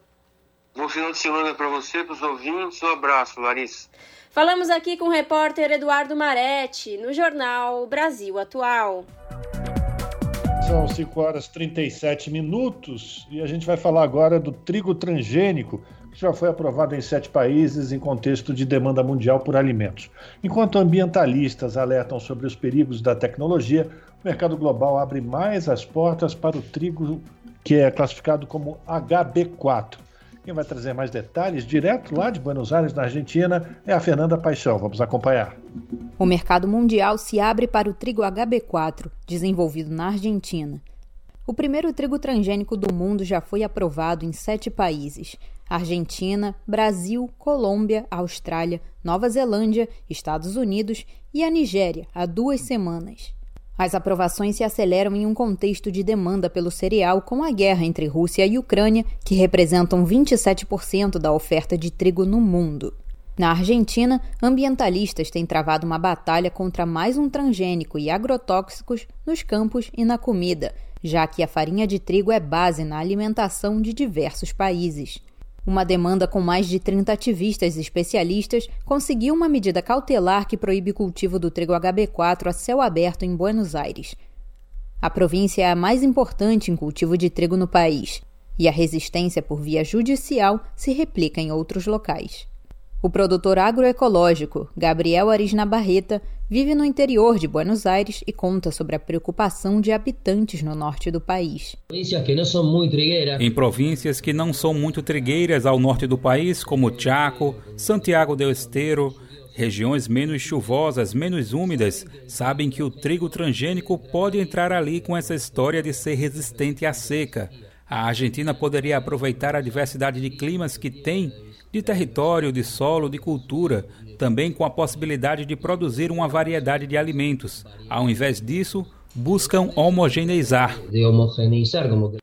Bom final de semana para você, para os ouvintes. Um abraço, Larissa. Falamos aqui com o repórter Eduardo Maretti, no jornal Brasil Atual. São 5 horas e 37 minutos e a gente vai falar agora do trigo transgênico, que já foi aprovado em sete países em contexto de demanda mundial por alimentos. Enquanto ambientalistas alertam sobre os perigos da tecnologia, o mercado global abre mais as portas para o trigo que é classificado como HB4 quem vai trazer mais detalhes, direto lá de Buenos Aires, na Argentina, é a Fernanda Paixão. Vamos acompanhar. O mercado mundial se abre para o trigo HB4, desenvolvido na Argentina. O primeiro trigo transgênico do mundo já foi aprovado em sete países: Argentina, Brasil, Colômbia, Austrália, Nova Zelândia, Estados Unidos e a Nigéria, há duas semanas. As aprovações se aceleram em um contexto de demanda pelo cereal com a guerra entre Rússia e Ucrânia, que representam 27% da oferta de trigo no mundo. Na Argentina, ambientalistas têm travado uma batalha contra mais um transgênico e agrotóxicos nos campos e na comida, já que a farinha de trigo é base na alimentação de diversos países. Uma demanda com mais de 30 ativistas especialistas conseguiu uma medida cautelar que proíbe o cultivo do trigo HB4 a céu aberto em Buenos Aires. A província é a mais importante em cultivo de trigo no país, e a resistência por via judicial se replica em outros locais. O produtor agroecológico Gabriel Arisna Barreta vive no interior de Buenos Aires e conta sobre a preocupação de habitantes no norte do país. Em províncias que não são muito trigueiras ao norte do país, como Chaco, Santiago del Estero, Regiões menos chuvosas, menos úmidas, sabem que o trigo transgênico pode entrar ali com essa história de ser resistente à seca. A Argentina poderia aproveitar a diversidade de climas que tem, de território, de solo, de cultura, também com a possibilidade de produzir uma variedade de alimentos. Ao invés disso, buscam homogeneizar.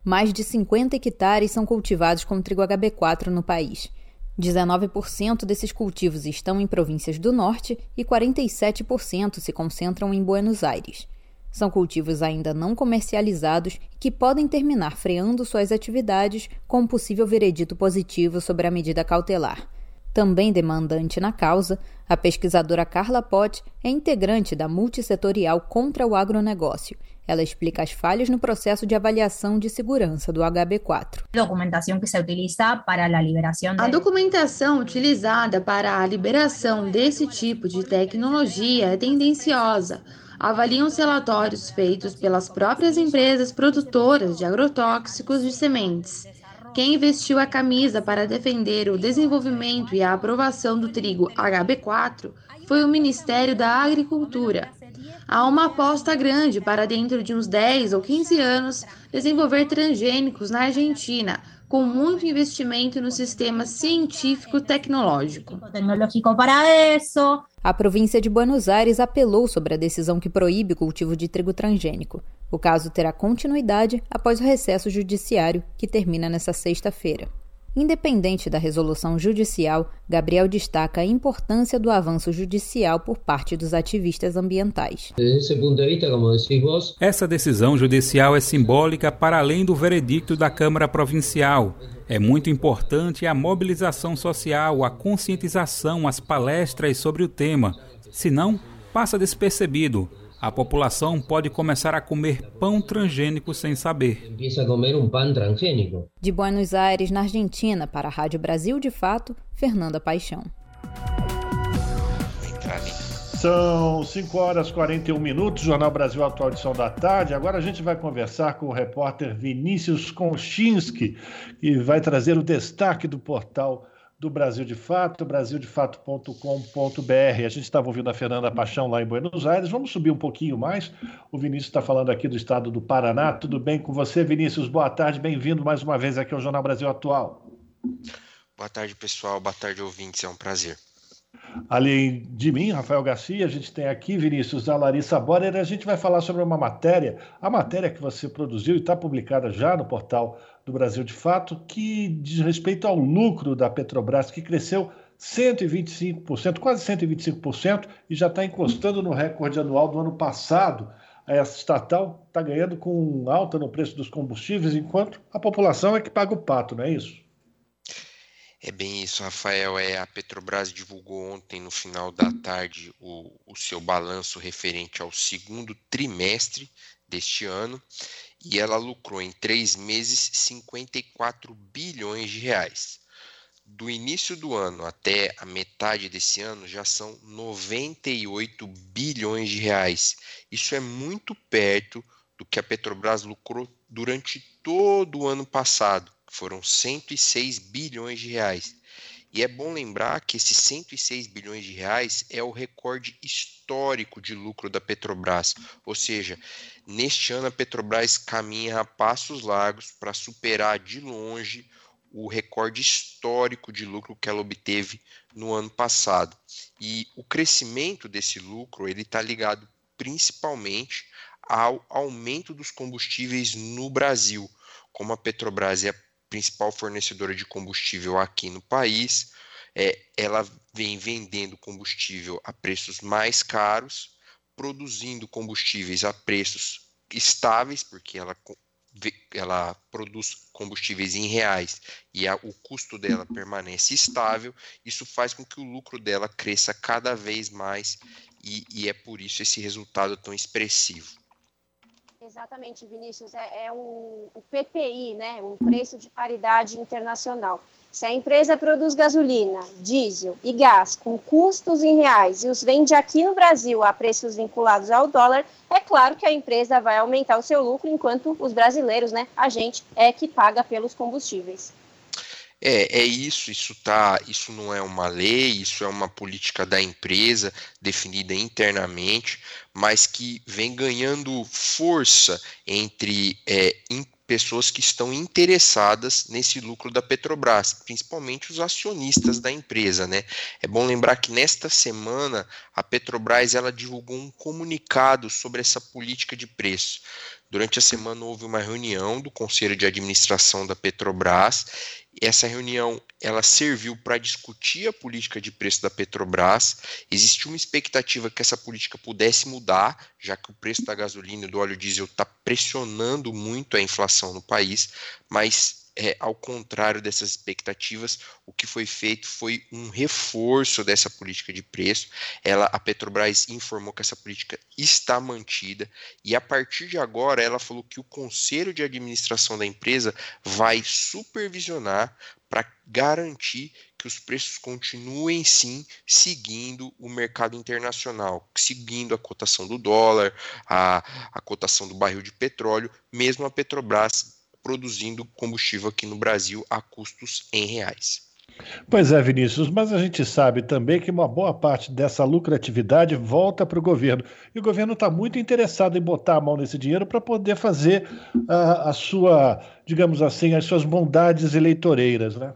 Mais de 50 hectares são cultivados com trigo HB4 no país. 19% desses cultivos estão em províncias do norte e 47% se concentram em Buenos Aires. São cultivos ainda não comercializados que podem terminar freando suas atividades com um possível veredito positivo sobre a medida cautelar. Também demandante na causa, a pesquisadora Carla Pott é integrante da multissetorial contra o agronegócio ela explica as falhas no processo de avaliação de segurança do HB4. Documentação que se utiliza para a liberação. A documentação utilizada para a liberação desse tipo de tecnologia é tendenciosa. Avaliam os relatórios feitos pelas próprias empresas produtoras de agrotóxicos de sementes. Quem vestiu a camisa para defender o desenvolvimento e a aprovação do trigo HB4 foi o Ministério da Agricultura. Há uma aposta grande para dentro de uns 10 ou 15 anos desenvolver transgênicos na Argentina, com muito investimento no sistema científico-tecnológico. para isso. A província de Buenos Aires apelou sobre a decisão que proíbe o cultivo de trigo transgênico. O caso terá continuidade após o recesso judiciário, que termina nesta sexta-feira. Independente da resolução judicial, Gabriel destaca a importância do avanço judicial por parte dos ativistas ambientais. Essa decisão judicial é simbólica para além do veredicto da Câmara Provincial. É muito importante a mobilização social, a conscientização, as palestras sobre o tema. Senão, passa despercebido a população pode começar a comer pão transgênico sem saber. Empieza a comer um pão transgênico. De Buenos Aires, na Argentina, para a Rádio Brasil de Fato, Fernanda Paixão. São 5 horas e 41 minutos, Jornal Brasil Atual Edição da Tarde. Agora a gente vai conversar com o repórter Vinícius Konchinski, que vai trazer o destaque do portal do Brasil de Fato, brasildefato.com.br. A gente estava ouvindo a Fernanda Paixão lá em Buenos Aires. Vamos subir um pouquinho mais. O Vinícius está falando aqui do estado do Paraná. Tudo bem com você, Vinícius? Boa tarde, bem-vindo mais uma vez aqui ao Jornal Brasil Atual. Boa tarde, pessoal. Boa tarde, ouvintes. É um prazer. Além de mim, Rafael Garcia, a gente tem aqui Vinícius da Larissa Borer. A gente vai falar sobre uma matéria, a matéria que você produziu e está publicada já no portal do Brasil de Fato, que diz respeito ao lucro da Petrobras, que cresceu 125%, quase 125%, e já está encostando no recorde anual do ano passado. Essa estatal está ganhando com alta no preço dos combustíveis, enquanto a população é que paga o pato, não é isso? É bem isso, Rafael. É, a Petrobras divulgou ontem, no final da tarde, o, o seu balanço referente ao segundo trimestre deste ano e ela lucrou em três meses 54 bilhões de reais. Do início do ano até a metade desse ano já são 98 bilhões de reais. Isso é muito perto do que a Petrobras lucrou durante todo o ano passado foram 106 bilhões de reais. E é bom lembrar que esses 106 bilhões de reais é o recorde histórico de lucro da Petrobras. Ou seja, neste ano a Petrobras caminha a passos largos para superar de longe o recorde histórico de lucro que ela obteve no ano passado. E o crescimento desse lucro ele está ligado principalmente ao aumento dos combustíveis no Brasil. Como a Petrobras é principal fornecedora de combustível aqui no país. É, ela vem vendendo combustível a preços mais caros, produzindo combustíveis a preços estáveis, porque ela, ela produz combustíveis em reais e a, o custo dela permanece estável. Isso faz com que o lucro dela cresça cada vez mais e, e é por isso esse resultado tão expressivo. Exatamente, Vinícius. É, é um, o PPI, né? um preço de paridade internacional. Se a empresa produz gasolina, diesel e gás com custos em reais e os vende aqui no Brasil a preços vinculados ao dólar, é claro que a empresa vai aumentar o seu lucro, enquanto os brasileiros, né, a gente, é que paga pelos combustíveis. É, é isso, isso tá, isso não é uma lei, isso é uma política da empresa definida internamente, mas que vem ganhando força entre é, pessoas que estão interessadas nesse lucro da Petrobras, principalmente os acionistas da empresa, né? É bom lembrar que nesta semana a Petrobras ela divulgou um comunicado sobre essa política de preço. Durante a semana houve uma reunião do Conselho de Administração da Petrobras. Essa reunião ela serviu para discutir a política de preço da Petrobras. Existe uma expectativa que essa política pudesse mudar, já que o preço da gasolina e do óleo diesel está pressionando muito a inflação no país, mas é, ao contrário dessas expectativas, o que foi feito foi um reforço dessa política de preço. Ela, a Petrobras informou que essa política está mantida e a partir de agora ela falou que o conselho de administração da empresa vai supervisionar para garantir que os preços continuem sim seguindo o mercado internacional, seguindo a cotação do dólar, a, a cotação do barril de petróleo, mesmo a Petrobras produzindo combustível aqui no Brasil a custos em reais. Pois é, Vinícius, mas a gente sabe também que uma boa parte dessa lucratividade volta para o governo. E o governo está muito interessado em botar a mão nesse dinheiro para poder fazer a, a sua, digamos assim, as suas bondades eleitoreiras, né?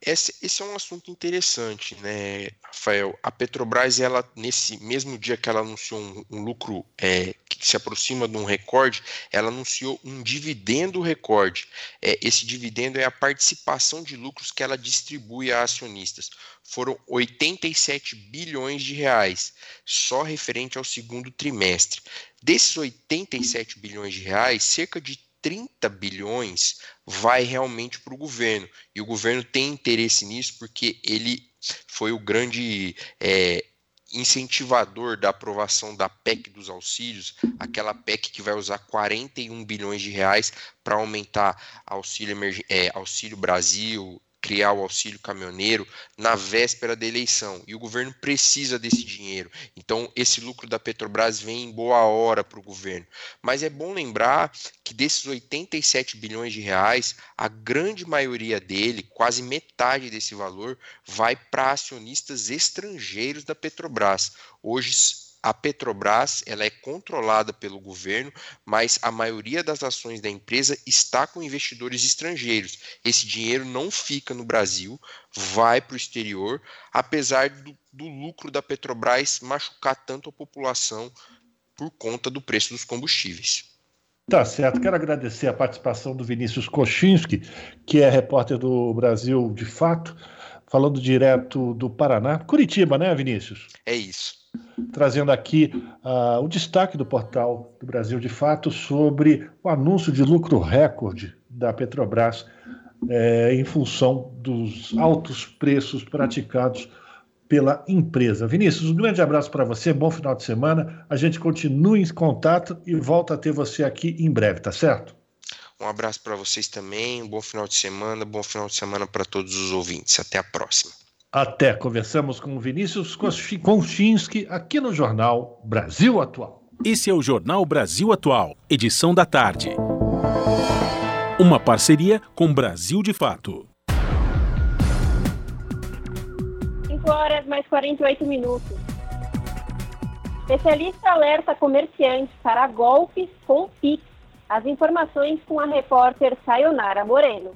Esse, esse, é um assunto interessante, né, Rafael? A Petrobras, ela, nesse mesmo dia que ela anunciou um, um lucro é, que se aproxima de um recorde, ela anunciou um dividendo recorde. É, esse dividendo é a participação de lucros que ela distribui a acionistas. Foram 87 bilhões de reais, só referente ao segundo trimestre. Desses 87 bilhões de reais, cerca de 30 bilhões vai realmente para o governo. E o governo tem interesse nisso porque ele foi o grande é, incentivador da aprovação da PEC dos auxílios, aquela PEC que vai usar 41 bilhões de reais para aumentar auxílio, é, auxílio Brasil, criar o auxílio caminhoneiro na véspera da eleição e o governo precisa desse dinheiro. Então, esse lucro da Petrobras vem em boa hora para o governo. Mas é bom lembrar que desses 87 bilhões de reais, a grande maioria dele, quase metade desse valor, vai para acionistas estrangeiros da Petrobras. Hoje, a Petrobras ela é controlada pelo governo, mas a maioria das ações da empresa está com investidores estrangeiros. Esse dinheiro não fica no Brasil, vai para o exterior, apesar do, do lucro da Petrobras machucar tanto a população por conta do preço dos combustíveis. Tá certo. Quero agradecer a participação do Vinícius Kochinski, que é repórter do Brasil de Fato, falando direto do Paraná. Curitiba, né, Vinícius? É isso trazendo aqui uh, o destaque do portal do Brasil de Fato sobre o anúncio de lucro recorde da Petrobras é, em função dos altos preços praticados pela empresa. Vinícius, um grande abraço para você, bom final de semana. A gente continua em contato e volta a ter você aqui em breve, tá certo? Um abraço para vocês também, um bom final de semana, bom final de semana para todos os ouvintes. Até a próxima. Até conversamos com Vinícius Konchinski aqui no Jornal Brasil Atual. Esse é o Jornal Brasil Atual, edição da tarde. Uma parceria com Brasil de Fato. 5 horas mais 48 minutos. Especialista alerta comerciantes para golpes com PIX. As informações com a repórter Sayonara Moreno.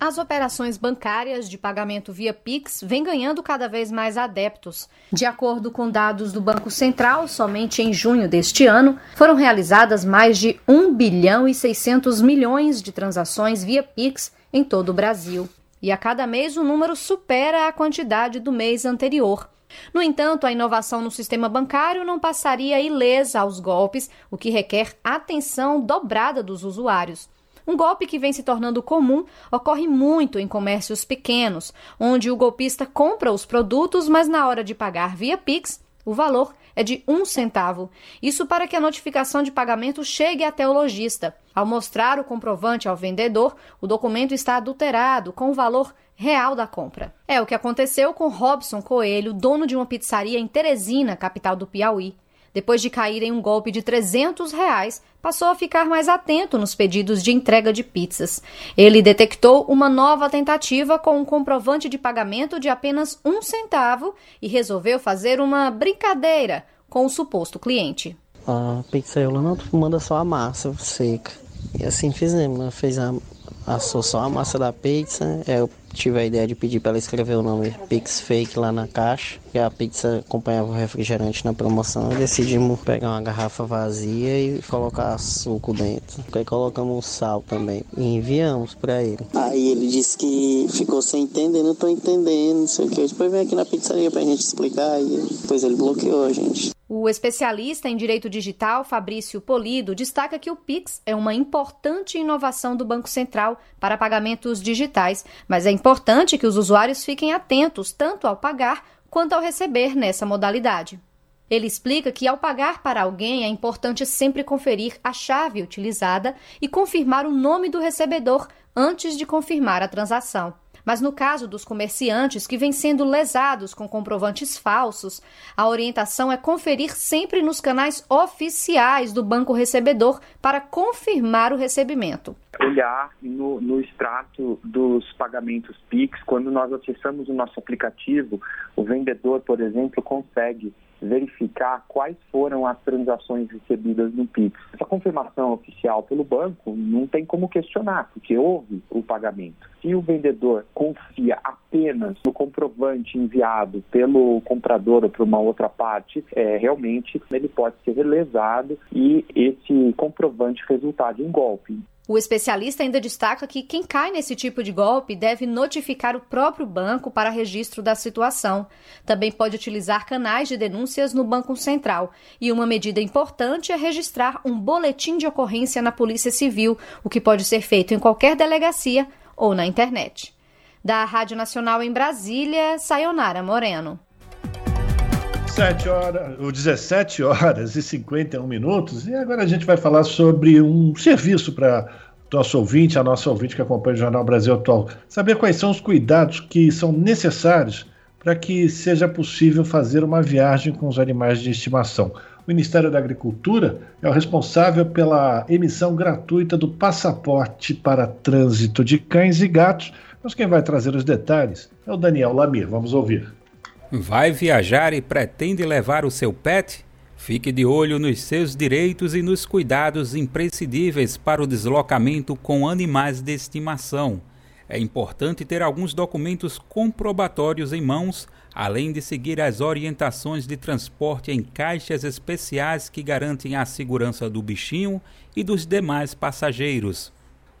As operações bancárias de pagamento via Pix vêm ganhando cada vez mais adeptos. De acordo com dados do Banco Central, somente em junho deste ano foram realizadas mais de 1 bilhão e 600 milhões de transações via Pix em todo o Brasil. E a cada mês o número supera a quantidade do mês anterior. No entanto, a inovação no sistema bancário não passaria ilesa aos golpes, o que requer atenção dobrada dos usuários. Um golpe que vem se tornando comum ocorre muito em comércios pequenos, onde o golpista compra os produtos, mas na hora de pagar via Pix, o valor é de um centavo. Isso para que a notificação de pagamento chegue até o lojista. Ao mostrar o comprovante ao vendedor, o documento está adulterado com o valor real da compra. É o que aconteceu com Robson Coelho, dono de uma pizzaria em Teresina, capital do Piauí. Depois de cair em um golpe de 300 reais, passou a ficar mais atento nos pedidos de entrega de pizzas. Ele detectou uma nova tentativa com um comprovante de pagamento de apenas um centavo e resolveu fazer uma brincadeira com o suposto cliente. A pizzaiola não manda só a massa seca. E assim fizemos, né? fez a, assou só a massa da pizza, é, eu tive a ideia de pedir para ela escrever o nome Pix Fake lá na caixa, que a pizza acompanhava o refrigerante na promoção. E decidimos pegar uma garrafa vazia e colocar suco dentro. Aí colocamos sal também e enviamos para ele. Aí ele disse que ficou sem entender, não tô entendendo, não sei o que. Depois vem aqui na pizzaria pra gente explicar e depois ele bloqueou a gente. O especialista em direito digital, Fabrício Polido, destaca que o Pix é uma importante inovação do Banco Central para pagamentos digitais, mas é importante que os usuários fiquem atentos tanto ao pagar quanto ao receber nessa modalidade. Ele explica que ao pagar para alguém é importante sempre conferir a chave utilizada e confirmar o nome do recebedor antes de confirmar a transação. Mas no caso dos comerciantes que vêm sendo lesados com comprovantes falsos, a orientação é conferir sempre nos canais oficiais do banco recebedor para confirmar o recebimento. Olhar no, no extrato dos pagamentos PIX, quando nós acessamos o nosso aplicativo, o vendedor, por exemplo, consegue verificar quais foram as transações recebidas no PIX. Essa confirmação oficial pelo banco não tem como questionar, porque houve o pagamento. Se o vendedor confia apenas no comprovante enviado pelo comprador ou por uma outra parte, é, realmente ele pode ser lesado e esse comprovante resultar de um golpe. O especialista ainda destaca que quem cai nesse tipo de golpe deve notificar o próprio banco para registro da situação. Também pode utilizar canais de denúncias no Banco Central. E uma medida importante é registrar um boletim de ocorrência na Polícia Civil, o que pode ser feito em qualquer delegacia ou na internet. Da Rádio Nacional em Brasília, Sayonara Moreno. 7 horas, 17 horas e 51 minutos, e agora a gente vai falar sobre um serviço para nosso ouvinte, a nossa ouvinte que acompanha o Jornal Brasil Atual, saber quais são os cuidados que são necessários para que seja possível fazer uma viagem com os animais de estimação. O Ministério da Agricultura é o responsável pela emissão gratuita do passaporte para trânsito de cães e gatos, mas quem vai trazer os detalhes é o Daniel Lamir. Vamos ouvir. Vai viajar e pretende levar o seu pet? Fique de olho nos seus direitos e nos cuidados imprescindíveis para o deslocamento com animais de estimação. É importante ter alguns documentos comprobatórios em mãos, além de seguir as orientações de transporte em caixas especiais que garantem a segurança do bichinho e dos demais passageiros.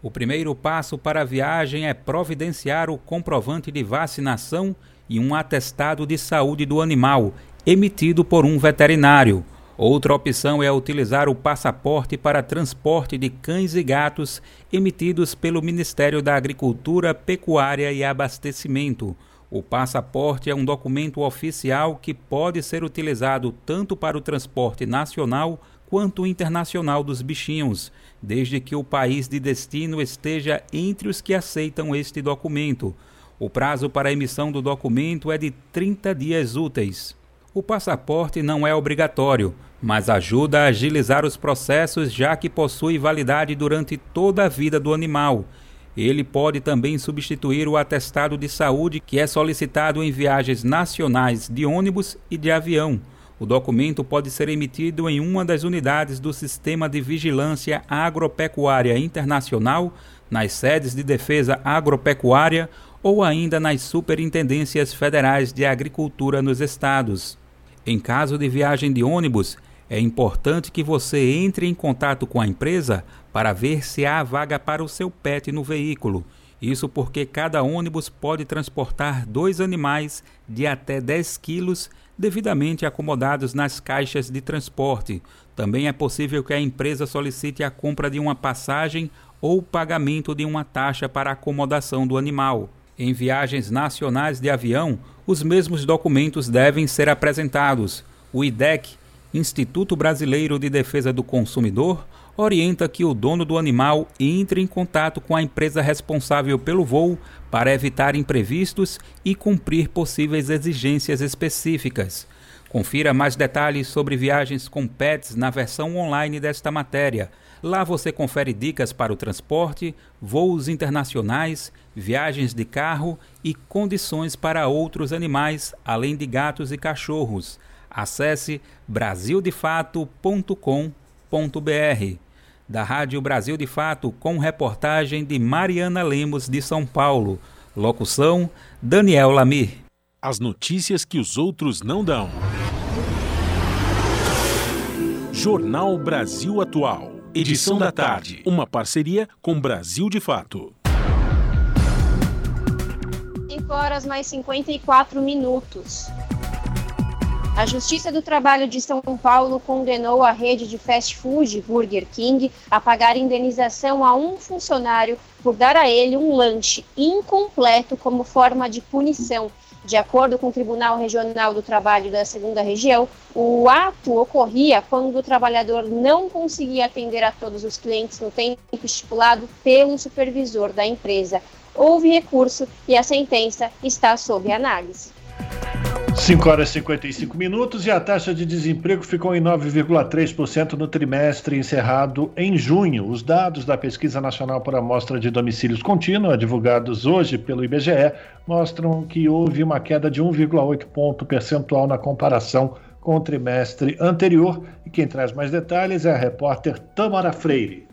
O primeiro passo para a viagem é providenciar o comprovante de vacinação e um atestado de saúde do animal, emitido por um veterinário. Outra opção é utilizar o passaporte para transporte de cães e gatos emitidos pelo Ministério da Agricultura, Pecuária e Abastecimento. O passaporte é um documento oficial que pode ser utilizado tanto para o transporte nacional quanto internacional dos bichinhos, desde que o país de destino esteja entre os que aceitam este documento. O prazo para emissão do documento é de 30 dias úteis. O passaporte não é obrigatório, mas ajuda a agilizar os processos já que possui validade durante toda a vida do animal. Ele pode também substituir o atestado de saúde que é solicitado em viagens nacionais de ônibus e de avião. O documento pode ser emitido em uma das unidades do Sistema de Vigilância Agropecuária Internacional, nas sedes de defesa agropecuária ou ainda nas superintendências federais de agricultura nos estados. Em caso de viagem de ônibus, é importante que você entre em contato com a empresa para ver se há vaga para o seu pet no veículo. Isso porque cada ônibus pode transportar dois animais de até 10 quilos devidamente acomodados nas caixas de transporte. Também é possível que a empresa solicite a compra de uma passagem ou pagamento de uma taxa para acomodação do animal. Em viagens nacionais de avião, os mesmos documentos devem ser apresentados. O IDEC, Instituto Brasileiro de Defesa do Consumidor, orienta que o dono do animal entre em contato com a empresa responsável pelo voo para evitar imprevistos e cumprir possíveis exigências específicas. Confira mais detalhes sobre viagens com pets na versão online desta matéria. Lá você confere dicas para o transporte, voos internacionais, viagens de carro e condições para outros animais, além de gatos e cachorros. Acesse brasildefato.com.br. Da Rádio Brasil de Fato, com reportagem de Mariana Lemos, de São Paulo. Locução: Daniel Lamir. As notícias que os outros não dão. Jornal Brasil Atual. Edição da tarde. Uma parceria com Brasil de Fato. 5 horas mais 54 minutos. A Justiça do Trabalho de São Paulo condenou a rede de fast food Burger King a pagar indenização a um funcionário por dar a ele um lanche incompleto como forma de punição de acordo com o Tribunal Regional do Trabalho da Segunda Região, o ato ocorria quando o trabalhador não conseguia atender a todos os clientes no tempo estipulado pelo supervisor da empresa. Houve recurso e a sentença está sob análise. 5 horas e 55 minutos e a taxa de desemprego ficou em 9,3% no trimestre encerrado em junho. Os dados da Pesquisa Nacional por Amostra de Domicílios Contínua, divulgados hoje pelo IBGE, mostram que houve uma queda de 1,8 ponto percentual na comparação com o trimestre anterior. E quem traz mais detalhes é a repórter Tamara Freire.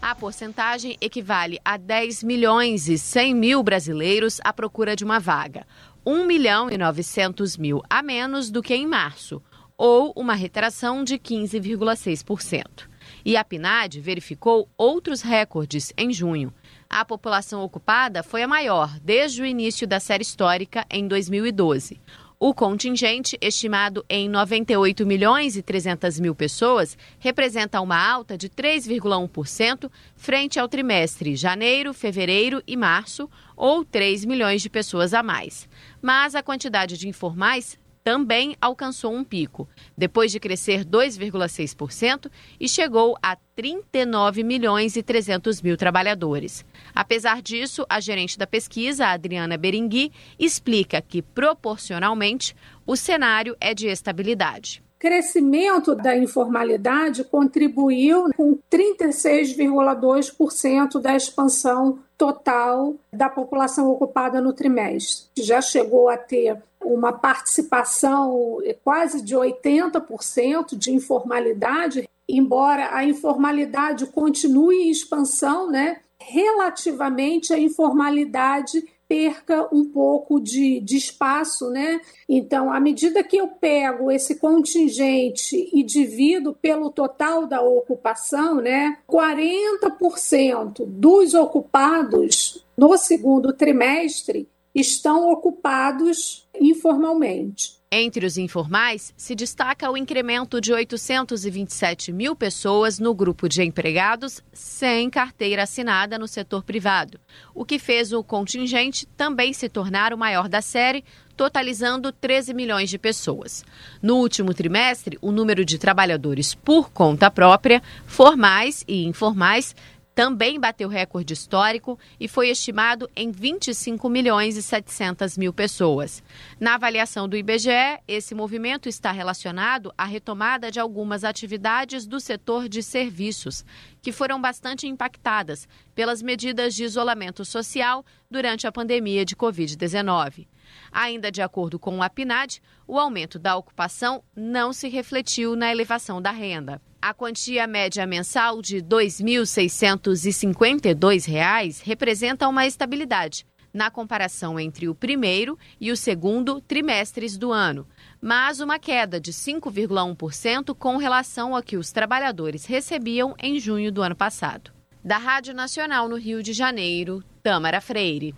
A porcentagem equivale a 10 milhões e 100 mil brasileiros à procura de uma vaga. 1 milhão e 900 mil a menos do que em março, ou uma retração de 15,6%. E a PNAD verificou outros recordes em junho. A população ocupada foi a maior desde o início da série histórica em 2012. O contingente, estimado em 98 milhões e 300 mil pessoas, representa uma alta de 3,1% frente ao trimestre janeiro, fevereiro e março, ou 3 milhões de pessoas a mais. Mas a quantidade de informais também alcançou um pico, depois de crescer 2,6% e chegou a 39 milhões e 300 mil trabalhadores. Apesar disso, a gerente da pesquisa, Adriana Berengui, explica que, proporcionalmente, o cenário é de estabilidade crescimento da informalidade contribuiu com 36,2% da expansão total da população ocupada no trimestre. Já chegou a ter uma participação quase de 80% de informalidade, embora a informalidade continue em expansão, né? Relativamente à informalidade perca um pouco de, de espaço, né? Então, à medida que eu pego esse contingente e divido pelo total da ocupação, né? 40% dos ocupados no segundo trimestre estão ocupados informalmente. Entre os informais, se destaca o incremento de 827 mil pessoas no grupo de empregados sem carteira assinada no setor privado, o que fez o contingente também se tornar o maior da série, totalizando 13 milhões de pessoas. No último trimestre, o número de trabalhadores por conta própria, formais e informais, também bateu recorde histórico e foi estimado em 25 milhões e 700 mil pessoas. Na avaliação do IBGE, esse movimento está relacionado à retomada de algumas atividades do setor de serviços, que foram bastante impactadas pelas medidas de isolamento social durante a pandemia de Covid-19. Ainda de acordo com o APNAD, o aumento da ocupação não se refletiu na elevação da renda. A quantia média mensal de R$ 2.652 representa uma estabilidade na comparação entre o primeiro e o segundo trimestres do ano, mas uma queda de 5,1% com relação ao que os trabalhadores recebiam em junho do ano passado. Da Rádio Nacional no Rio de Janeiro, Tâmara Freire.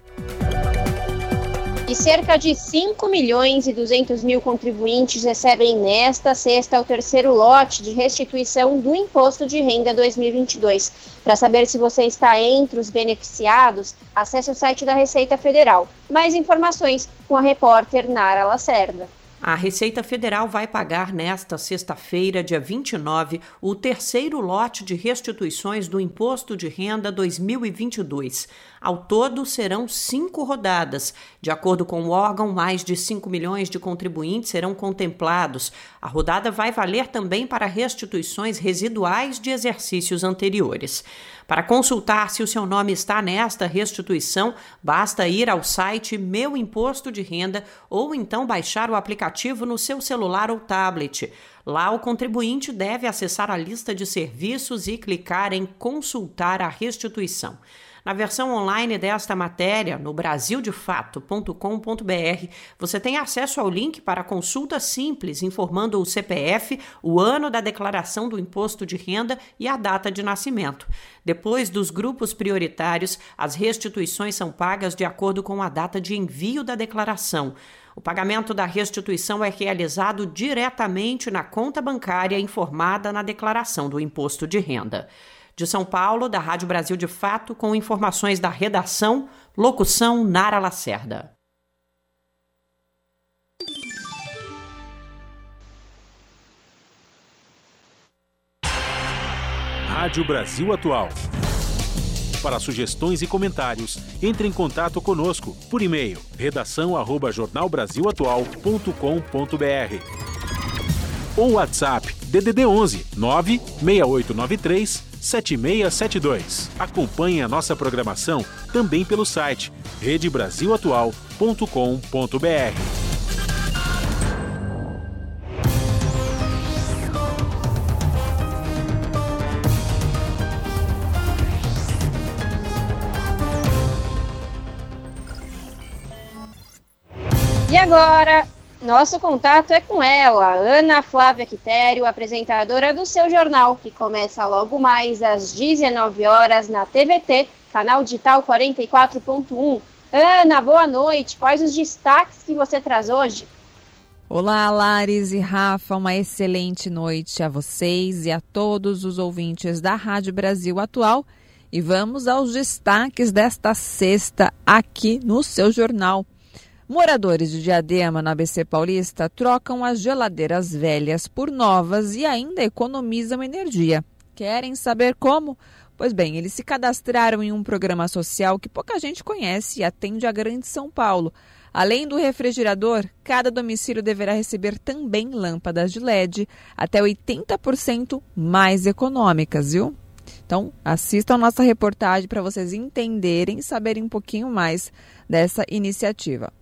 E cerca de 5 milhões e 200 mil contribuintes recebem nesta sexta o terceiro lote de restituição do Imposto de Renda 2022. Para saber se você está entre os beneficiados, acesse o site da Receita Federal. Mais informações com a repórter Nara Lacerda. A Receita Federal vai pagar nesta sexta-feira, dia 29, o terceiro lote de restituições do Imposto de Renda 2022. Ao todo, serão cinco rodadas. De acordo com o órgão, mais de 5 milhões de contribuintes serão contemplados. A rodada vai valer também para restituições residuais de exercícios anteriores. Para consultar se o seu nome está nesta restituição, basta ir ao site Meu Imposto de Renda ou então baixar o aplicativo no seu celular ou tablet. Lá, o contribuinte deve acessar a lista de serviços e clicar em Consultar a restituição. Na versão online desta matéria, no brasildefato.com.br, você tem acesso ao link para consulta simples informando o CPF, o ano da declaração do imposto de renda e a data de nascimento. Depois dos grupos prioritários, as restituições são pagas de acordo com a data de envio da declaração. O pagamento da restituição é realizado diretamente na conta bancária informada na declaração do imposto de renda. De São Paulo, da Rádio Brasil de Fato, com informações da redação, locução Nara Lacerda. Rádio Brasil Atual. Para sugestões e comentários, entre em contato conosco por e-mail redação@jornalbrasilatual.com.br ou WhatsApp DDD 11 96893 7672. Acompanhe a nossa programação também pelo site redebrasilatual.com.br. E agora, nosso contato é com ela, Ana Flávia Quitério, apresentadora do seu jornal, que começa logo mais às 19 horas na TVT, canal digital 44.1. Ana, boa noite. Quais os destaques que você traz hoje? Olá, Lares e Rafa, uma excelente noite a vocês e a todos os ouvintes da Rádio Brasil Atual. E vamos aos destaques desta sexta aqui no seu jornal. Moradores de Diadema, na ABC Paulista, trocam as geladeiras velhas por novas e ainda economizam energia. Querem saber como? Pois bem, eles se cadastraram em um programa social que pouca gente conhece e atende a Grande São Paulo. Além do refrigerador, cada domicílio deverá receber também lâmpadas de LED, até 80% mais econômicas, viu? Então, assistam nossa reportagem para vocês entenderem e saberem um pouquinho mais dessa iniciativa.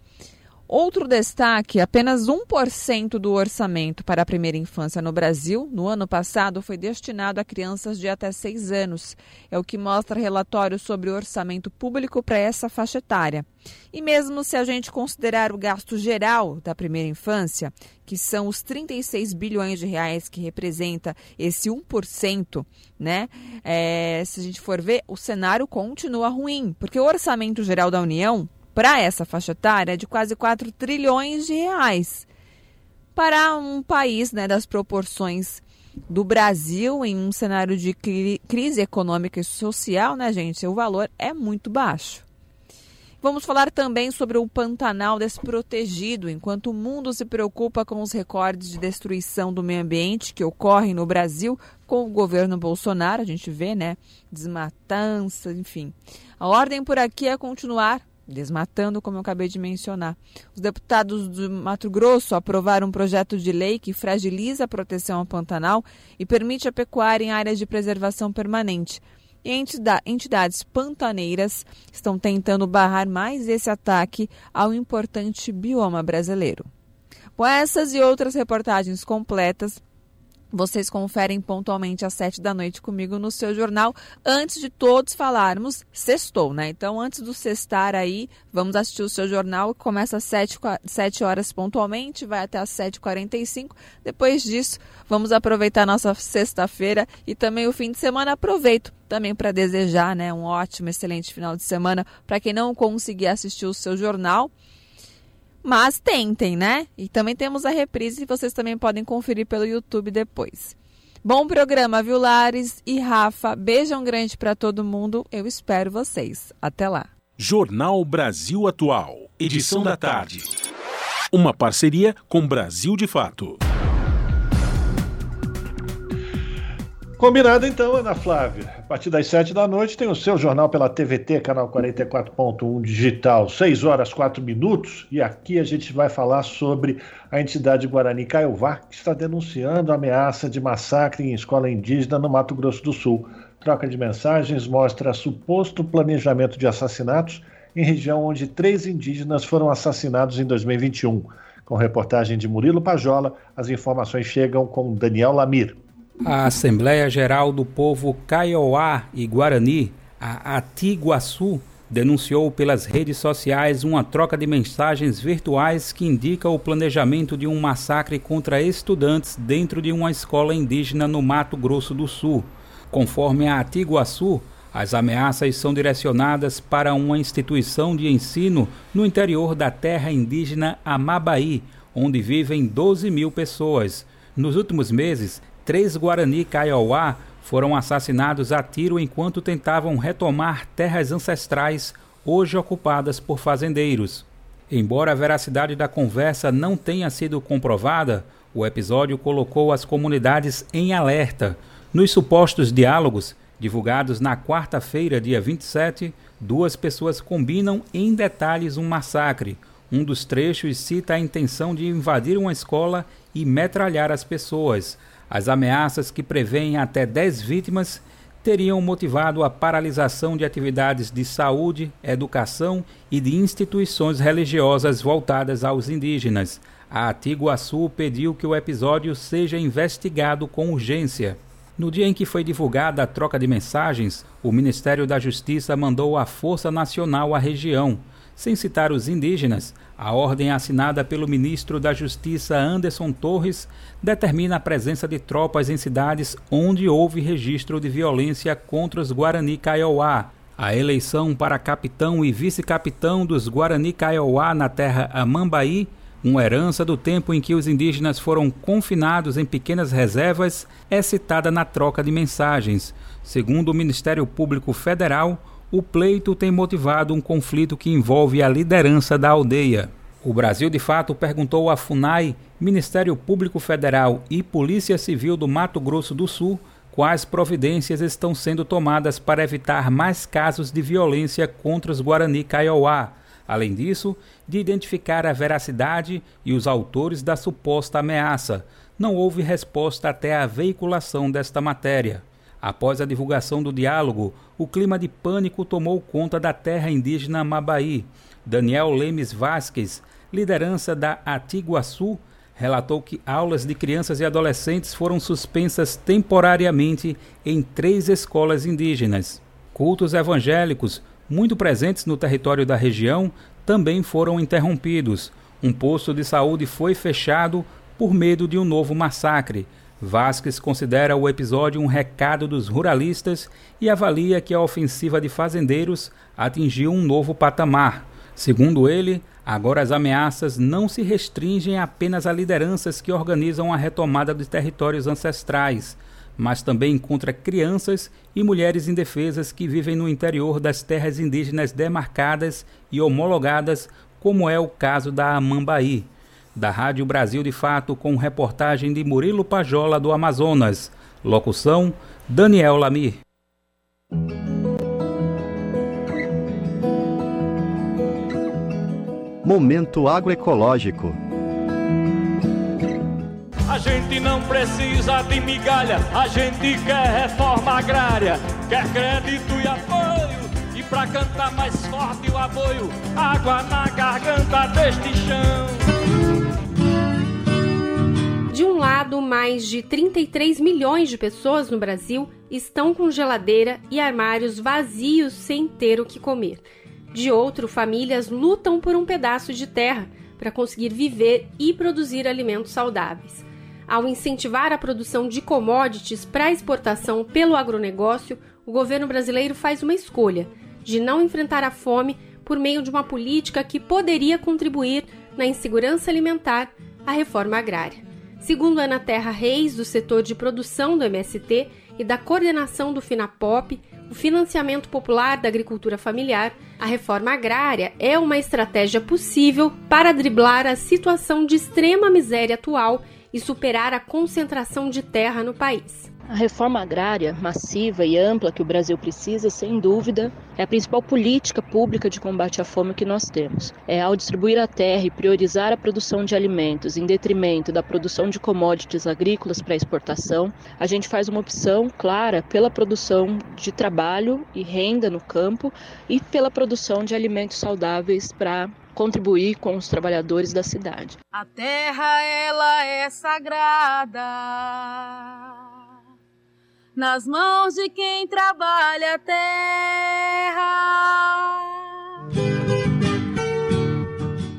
Outro destaque: apenas 1% do orçamento para a primeira infância no Brasil no ano passado foi destinado a crianças de até 6 anos. É o que mostra relatório sobre o orçamento público para essa faixa etária. E mesmo se a gente considerar o gasto geral da primeira infância, que são os 36 bilhões de reais que representa esse 1%, né? É, se a gente for ver, o cenário continua ruim, porque o orçamento geral da União para essa faixa etária é de quase 4 trilhões de reais. Para um país né, das proporções do Brasil, em um cenário de crise econômica e social, né, gente, o valor é muito baixo. Vamos falar também sobre o Pantanal desprotegido, enquanto o mundo se preocupa com os recordes de destruição do meio ambiente que ocorrem no Brasil com o governo Bolsonaro. A gente vê, né? Desmatança, enfim. A ordem por aqui é continuar desmatando, como eu acabei de mencionar. Os deputados do Mato Grosso aprovaram um projeto de lei que fragiliza a proteção ao Pantanal e permite a pecuária em áreas de preservação permanente. E entidades pantaneiras estão tentando barrar mais esse ataque ao importante bioma brasileiro. Com essas e outras reportagens completas, vocês conferem pontualmente às sete da noite comigo no seu jornal, antes de todos falarmos sextou, né? Então, antes do sextar aí, vamos assistir o seu jornal, que começa às sete, sete horas pontualmente, vai até às sete quarenta e cinco. Depois disso, vamos aproveitar nossa sexta-feira e também o fim de semana. Aproveito também para desejar né, um ótimo, excelente final de semana para quem não conseguir assistir o seu jornal. Mas tentem, né? E também temos a reprise e vocês também podem conferir pelo YouTube depois. Bom programa, viu, Lares e Rafa? Beijão grande para todo mundo. Eu espero vocês. Até lá. Jornal Brasil Atual, edição da tarde. Uma parceria com Brasil de Fato. Combinado então, Ana Flávia. A partir das 7 da noite tem o seu jornal pela TVT, canal 44.1 digital, 6 horas 4 minutos. E aqui a gente vai falar sobre a entidade Guarani Caiová, que está denunciando a ameaça de massacre em escola indígena no Mato Grosso do Sul. Troca de mensagens mostra suposto planejamento de assassinatos em região onde três indígenas foram assassinados em 2021. Com reportagem de Murilo Pajola, as informações chegam com Daniel Lamir. A Assembleia Geral do Povo Kaiowá e Guarani, a Atiguaçu, denunciou pelas redes sociais uma troca de mensagens virtuais que indica o planejamento de um massacre contra estudantes dentro de uma escola indígena no Mato Grosso do Sul. Conforme a Atiguaçu, as ameaças são direcionadas para uma instituição de ensino no interior da terra indígena Amabaí, onde vivem 12 mil pessoas. Nos últimos meses, três Guarani Kaiowá foram assassinados a tiro enquanto tentavam retomar terras ancestrais hoje ocupadas por fazendeiros. Embora a veracidade da conversa não tenha sido comprovada, o episódio colocou as comunidades em alerta. Nos supostos diálogos, divulgados na quarta-feira, dia 27, duas pessoas combinam em detalhes um massacre. Um dos trechos cita a intenção de invadir uma escola e metralhar as pessoas. As ameaças que prevêem até 10 vítimas teriam motivado a paralisação de atividades de saúde, educação e de instituições religiosas voltadas aos indígenas. A Atiguaçu pediu que o episódio seja investigado com urgência. No dia em que foi divulgada a troca de mensagens, o Ministério da Justiça mandou a Força Nacional à região. Sem citar os indígenas, a ordem assinada pelo ministro da Justiça Anderson Torres determina a presença de tropas em cidades onde houve registro de violência contra os Guarani Kaiowá. A eleição para capitão e vice-capitão dos Guarani Kaiowá na terra Amambaí, uma herança do tempo em que os indígenas foram confinados em pequenas reservas, é citada na troca de mensagens. Segundo o Ministério Público Federal, o pleito tem motivado um conflito que envolve a liderança da aldeia. O Brasil, de fato, perguntou à FUNAI, Ministério Público Federal e Polícia Civil do Mato Grosso do Sul quais providências estão sendo tomadas para evitar mais casos de violência contra os Guarani Kaiowá. Além disso, de identificar a veracidade e os autores da suposta ameaça. Não houve resposta até a veiculação desta matéria. Após a divulgação do diálogo, o clima de pânico tomou conta da terra indígena Mabaí. Daniel Lemes Vasques, liderança da Atiguaçu, relatou que aulas de crianças e adolescentes foram suspensas temporariamente em três escolas indígenas. Cultos evangélicos, muito presentes no território da região, também foram interrompidos. Um posto de saúde foi fechado por medo de um novo massacre. Vasques considera o episódio um recado dos ruralistas e avalia que a ofensiva de fazendeiros atingiu um novo patamar. Segundo ele, agora as ameaças não se restringem apenas a lideranças que organizam a retomada dos territórios ancestrais, mas também contra crianças e mulheres indefesas que vivem no interior das terras indígenas demarcadas e homologadas, como é o caso da Amambaí da Rádio Brasil de Fato, com reportagem de Murilo Pajola do Amazonas. Locução: Daniel Lamir. Momento agroecológico. A gente não precisa de migalha, a gente quer reforma agrária, quer crédito e apoio. E pra cantar mais forte o apoio, água na garganta deste chão. De um lado, mais de 33 milhões de pessoas no Brasil estão com geladeira e armários vazios sem ter o que comer. De outro, famílias lutam por um pedaço de terra para conseguir viver e produzir alimentos saudáveis. Ao incentivar a produção de commodities para exportação pelo agronegócio, o governo brasileiro faz uma escolha de não enfrentar a fome por meio de uma política que poderia contribuir na insegurança alimentar, a reforma agrária. Segundo Ana Terra Reis, do setor de produção do MST e da coordenação do FINAPOP, o financiamento popular da agricultura familiar, a reforma agrária é uma estratégia possível para driblar a situação de extrema miséria atual e superar a concentração de terra no país. A reforma agrária massiva e ampla que o Brasil precisa, sem dúvida, é a principal política pública de combate à fome que nós temos. É ao distribuir a terra e priorizar a produção de alimentos em detrimento da produção de commodities agrícolas para exportação, a gente faz uma opção clara pela produção de trabalho e renda no campo e pela produção de alimentos saudáveis para contribuir com os trabalhadores da cidade. A terra ela é sagrada nas mãos de quem trabalha a terra.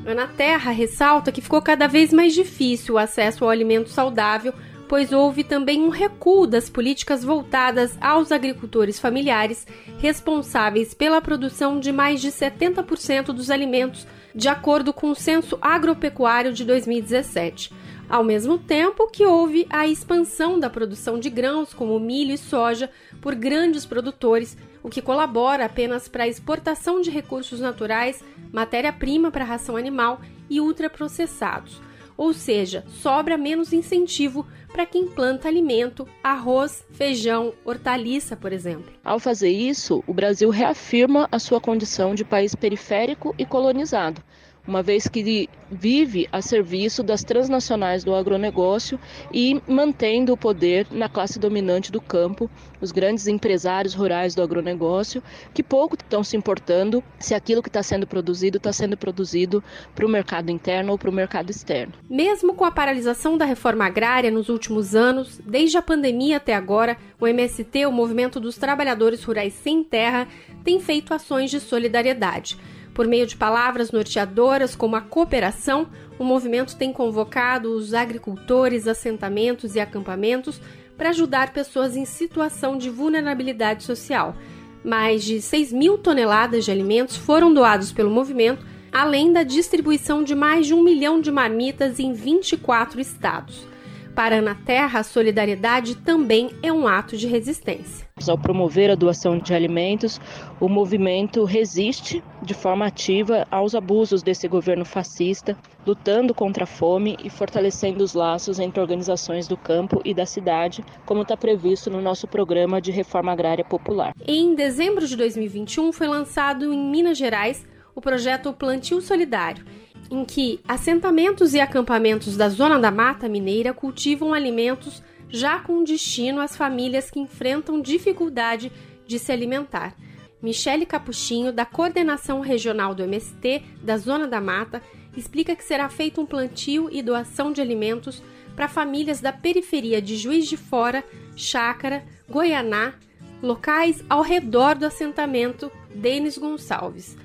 Ana Terra ressalta que ficou cada vez mais difícil o acesso ao alimento saudável, pois houve também um recuo das políticas voltadas aos agricultores familiares, responsáveis pela produção de mais de 70% dos alimentos, de acordo com o Censo Agropecuário de 2017 ao mesmo tempo que houve a expansão da produção de grãos como milho e soja por grandes produtores, o que colabora apenas para a exportação de recursos naturais, matéria-prima para ração animal e ultraprocessados. Ou seja, sobra menos incentivo para quem planta alimento, arroz, feijão, hortaliça, por exemplo. Ao fazer isso, o Brasil reafirma a sua condição de país periférico e colonizado uma vez que vive a serviço das transnacionais do agronegócio e mantendo o poder na classe dominante do campo, os grandes empresários rurais do agronegócio, que pouco estão se importando se aquilo que está sendo produzido está sendo produzido para o mercado interno ou para o mercado externo. Mesmo com a paralisação da reforma agrária nos últimos anos, desde a pandemia até agora, o MST, o Movimento dos Trabalhadores Rurais Sem Terra, tem feito ações de solidariedade. Por meio de palavras norteadoras como a cooperação, o movimento tem convocado os agricultores, assentamentos e acampamentos para ajudar pessoas em situação de vulnerabilidade social. Mais de 6 mil toneladas de alimentos foram doados pelo movimento, além da distribuição de mais de um milhão de marmitas em 24 estados. Para a Terra, a solidariedade também é um ato de resistência. Ao promover a doação de alimentos, o movimento resiste de forma ativa aos abusos desse governo fascista, lutando contra a fome e fortalecendo os laços entre organizações do campo e da cidade, como está previsto no nosso programa de reforma agrária popular. Em dezembro de 2021, foi lançado em Minas Gerais o projeto Plantio Solidário em que assentamentos e acampamentos da Zona da Mata Mineira cultivam alimentos já com destino às famílias que enfrentam dificuldade de se alimentar. Michele Capuchinho, da Coordenação Regional do MST da Zona da Mata, explica que será feito um plantio e doação de alimentos para famílias da periferia de Juiz de Fora, Chácara, Goianá, locais ao redor do assentamento Denis Gonçalves.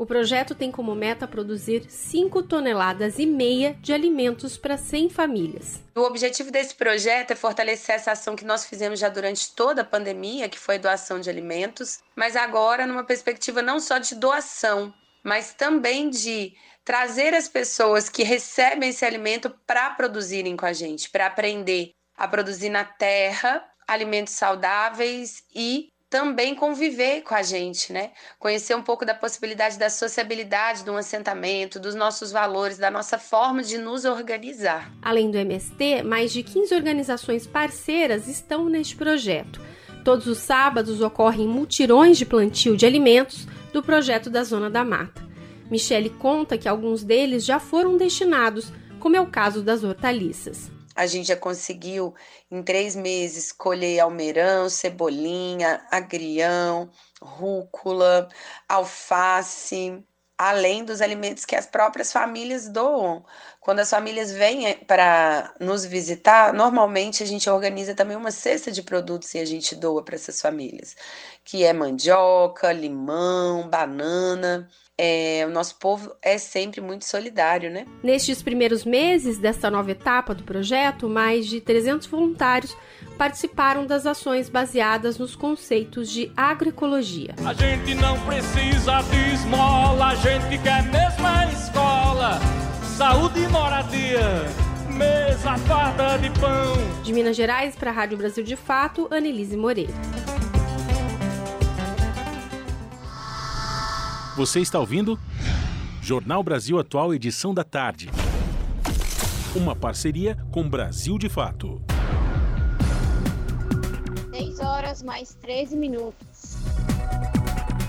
O projeto tem como meta produzir 5 toneladas e meia de alimentos para 100 famílias. O objetivo desse projeto é fortalecer essa ação que nós fizemos já durante toda a pandemia, que foi doação de alimentos, mas agora numa perspectiva não só de doação, mas também de trazer as pessoas que recebem esse alimento para produzirem com a gente, para aprender a produzir na terra alimentos saudáveis e também conviver com a gente, né? Conhecer um pouco da possibilidade da sociabilidade de um assentamento, dos nossos valores, da nossa forma de nos organizar. Além do MST, mais de 15 organizações parceiras estão neste projeto. Todos os sábados ocorrem mutirões de plantio de alimentos do projeto da Zona da Mata. Michele conta que alguns deles já foram destinados, como é o caso das hortaliças. A gente já conseguiu, em três meses, colher almeirão, cebolinha, agrião, rúcula, alface, além dos alimentos que as próprias famílias doam. Quando as famílias vêm eh, para nos visitar, normalmente a gente organiza também uma cesta de produtos e a gente doa para essas famílias, que é mandioca, limão, banana. É, o nosso povo é sempre muito solidário, né? Nestes primeiros meses desta nova etapa do projeto, mais de 300 voluntários participaram das ações baseadas nos conceitos de agroecologia. A gente não precisa de esmola, a gente quer mesmo a escola, saúde e moradia. Mesa farta de pão. De Minas Gerais para a Rádio Brasil de Fato, Anelise Moreira. Você está ouvindo? Jornal Brasil Atual, edição da tarde. Uma parceria com Brasil de Fato. 6 horas mais 13 minutos.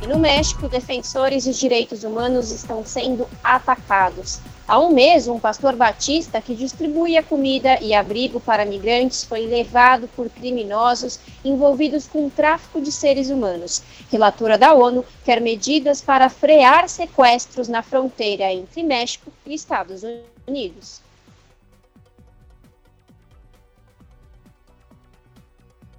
E no México, defensores dos direitos humanos estão sendo atacados. Há um mês, um pastor batista que distribuía comida e abrigo para migrantes foi levado por criminosos envolvidos com o tráfico de seres humanos. Relatora da ONU quer medidas para frear sequestros na fronteira entre México e Estados Unidos.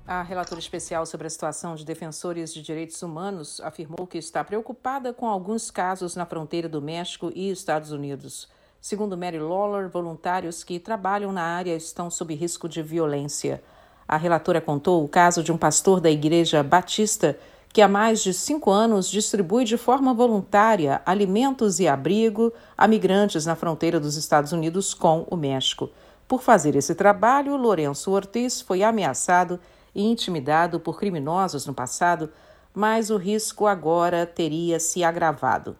A relatora especial sobre a situação de defensores de direitos humanos afirmou que está preocupada com alguns casos na fronteira do México e Estados Unidos. Segundo Mary Lawler, voluntários que trabalham na área estão sob risco de violência. A relatora contou o caso de um pastor da Igreja Batista que há mais de cinco anos distribui de forma voluntária alimentos e abrigo a migrantes na fronteira dos Estados Unidos com o México. Por fazer esse trabalho, Lourenço Ortiz foi ameaçado e intimidado por criminosos no passado, mas o risco agora teria se agravado.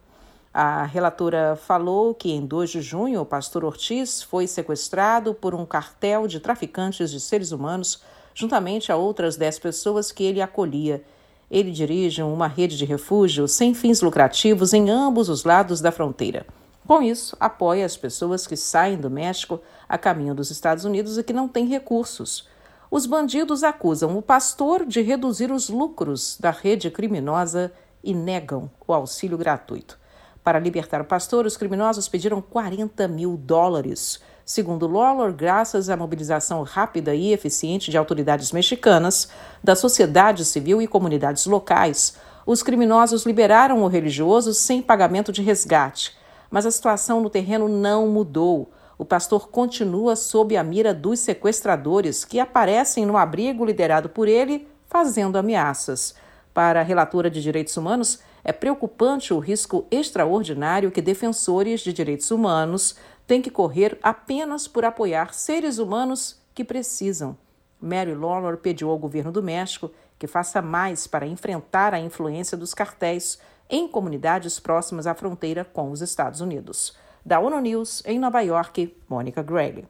A relatora falou que em 2 de junho o pastor Ortiz foi sequestrado por um cartel de traficantes de seres humanos, juntamente a outras 10 pessoas que ele acolhia. Ele dirige uma rede de refúgio sem fins lucrativos em ambos os lados da fronteira. Com isso, apoia as pessoas que saem do México a caminho dos Estados Unidos e que não têm recursos os bandidos acusam o pastor de reduzir os lucros da rede criminosa e negam o auxílio gratuito. Para libertar o pastor, os criminosos pediram 40 mil dólares. Segundo Lawlor, graças à mobilização rápida e eficiente de autoridades mexicanas, da sociedade civil e comunidades locais, os criminosos liberaram o religioso sem pagamento de resgate. Mas a situação no terreno não mudou o pastor continua sob a mira dos sequestradores que aparecem no abrigo liderado por ele, fazendo ameaças. Para a relatora de direitos humanos, é preocupante o risco extraordinário que defensores de direitos humanos têm que correr apenas por apoiar seres humanos que precisam. Mary Lawlor pediu ao governo do México que faça mais para enfrentar a influência dos cartéis em comunidades próximas à fronteira com os Estados Unidos. Da ONU News, em Nova York, Mônica Grayle.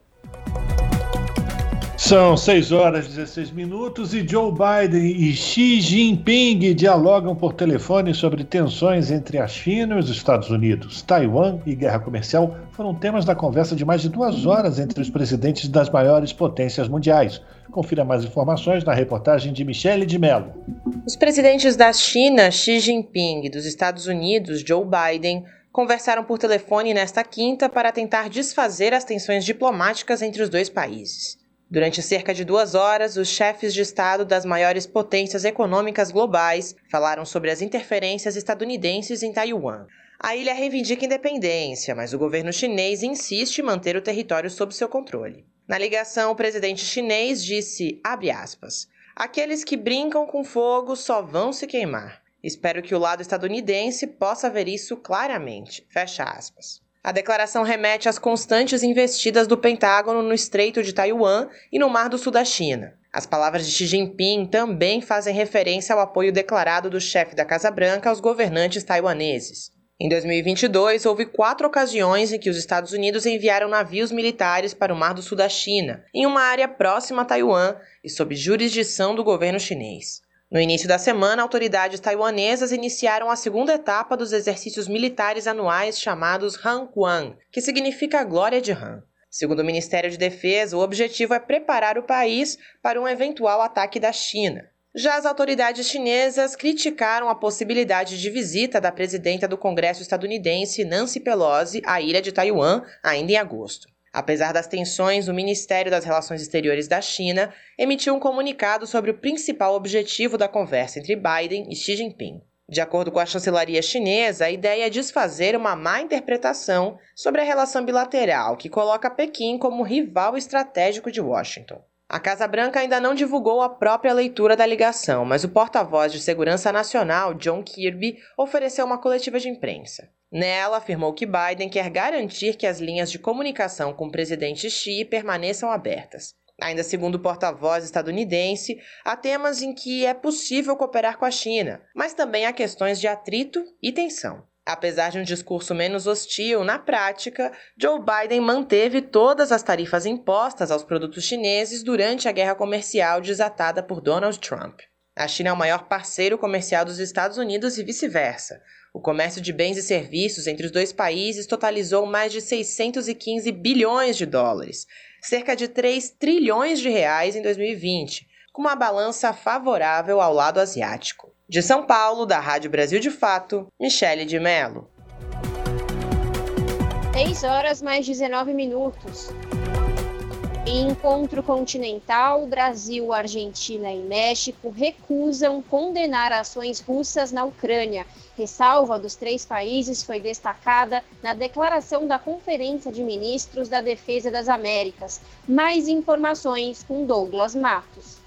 São 6 horas e 16 minutos e Joe Biden e Xi Jinping dialogam por telefone sobre tensões entre a China e os Estados Unidos. Taiwan e guerra comercial foram temas da conversa de mais de duas horas entre os presidentes das maiores potências mundiais. Confira mais informações na reportagem de Michele de Mello. Os presidentes da China, Xi Jinping, e dos Estados Unidos, Joe Biden, conversaram por telefone nesta quinta para tentar desfazer as tensões diplomáticas entre os dois países. Durante cerca de duas horas, os chefes de Estado das maiores potências econômicas globais falaram sobre as interferências estadunidenses em Taiwan. A ilha reivindica independência, mas o governo chinês insiste em manter o território sob seu controle. Na ligação, o presidente chinês disse, aspas, aqueles que brincam com fogo só vão se queimar. Espero que o lado estadunidense possa ver isso claramente. Fecha aspas. A declaração remete às constantes investidas do Pentágono no Estreito de Taiwan e no Mar do Sul da China. As palavras de Xi Jinping também fazem referência ao apoio declarado do chefe da Casa Branca aos governantes taiwaneses. Em 2022, houve quatro ocasiões em que os Estados Unidos enviaram navios militares para o Mar do Sul da China, em uma área próxima a Taiwan e sob jurisdição do governo chinês. No início da semana, autoridades taiwanesas iniciaram a segunda etapa dos exercícios militares anuais chamados Han que significa Glória de Han. Segundo o Ministério de Defesa, o objetivo é preparar o país para um eventual ataque da China. Já as autoridades chinesas criticaram a possibilidade de visita da presidenta do Congresso estadunidense, Nancy Pelosi, à ilha de Taiwan, ainda em agosto. Apesar das tensões, o Ministério das Relações Exteriores da China emitiu um comunicado sobre o principal objetivo da conversa entre Biden e Xi Jinping. De acordo com a chancelaria chinesa, a ideia é desfazer uma má interpretação sobre a relação bilateral que coloca Pequim como rival estratégico de Washington. A Casa Branca ainda não divulgou a própria leitura da ligação, mas o porta-voz de Segurança Nacional, John Kirby, ofereceu uma coletiva de imprensa. Nela, afirmou que Biden quer garantir que as linhas de comunicação com o presidente Xi permaneçam abertas. Ainda segundo o porta-voz estadunidense, há temas em que é possível cooperar com a China, mas também há questões de atrito e tensão. Apesar de um discurso menos hostil, na prática, Joe Biden manteve todas as tarifas impostas aos produtos chineses durante a guerra comercial desatada por Donald Trump. A China é o maior parceiro comercial dos Estados Unidos e vice-versa. O comércio de bens e serviços entre os dois países totalizou mais de 615 bilhões de dólares, cerca de 3 trilhões de reais em 2020, com uma balança favorável ao lado asiático. De São Paulo, da Rádio Brasil de Fato, Michele de Mello. 6 horas mais 19 minutos. Em encontro continental, Brasil, Argentina e México recusam condenar ações russas na Ucrânia. Ressalva dos três países foi destacada na declaração da Conferência de Ministros da Defesa das Américas. Mais informações com Douglas Matos.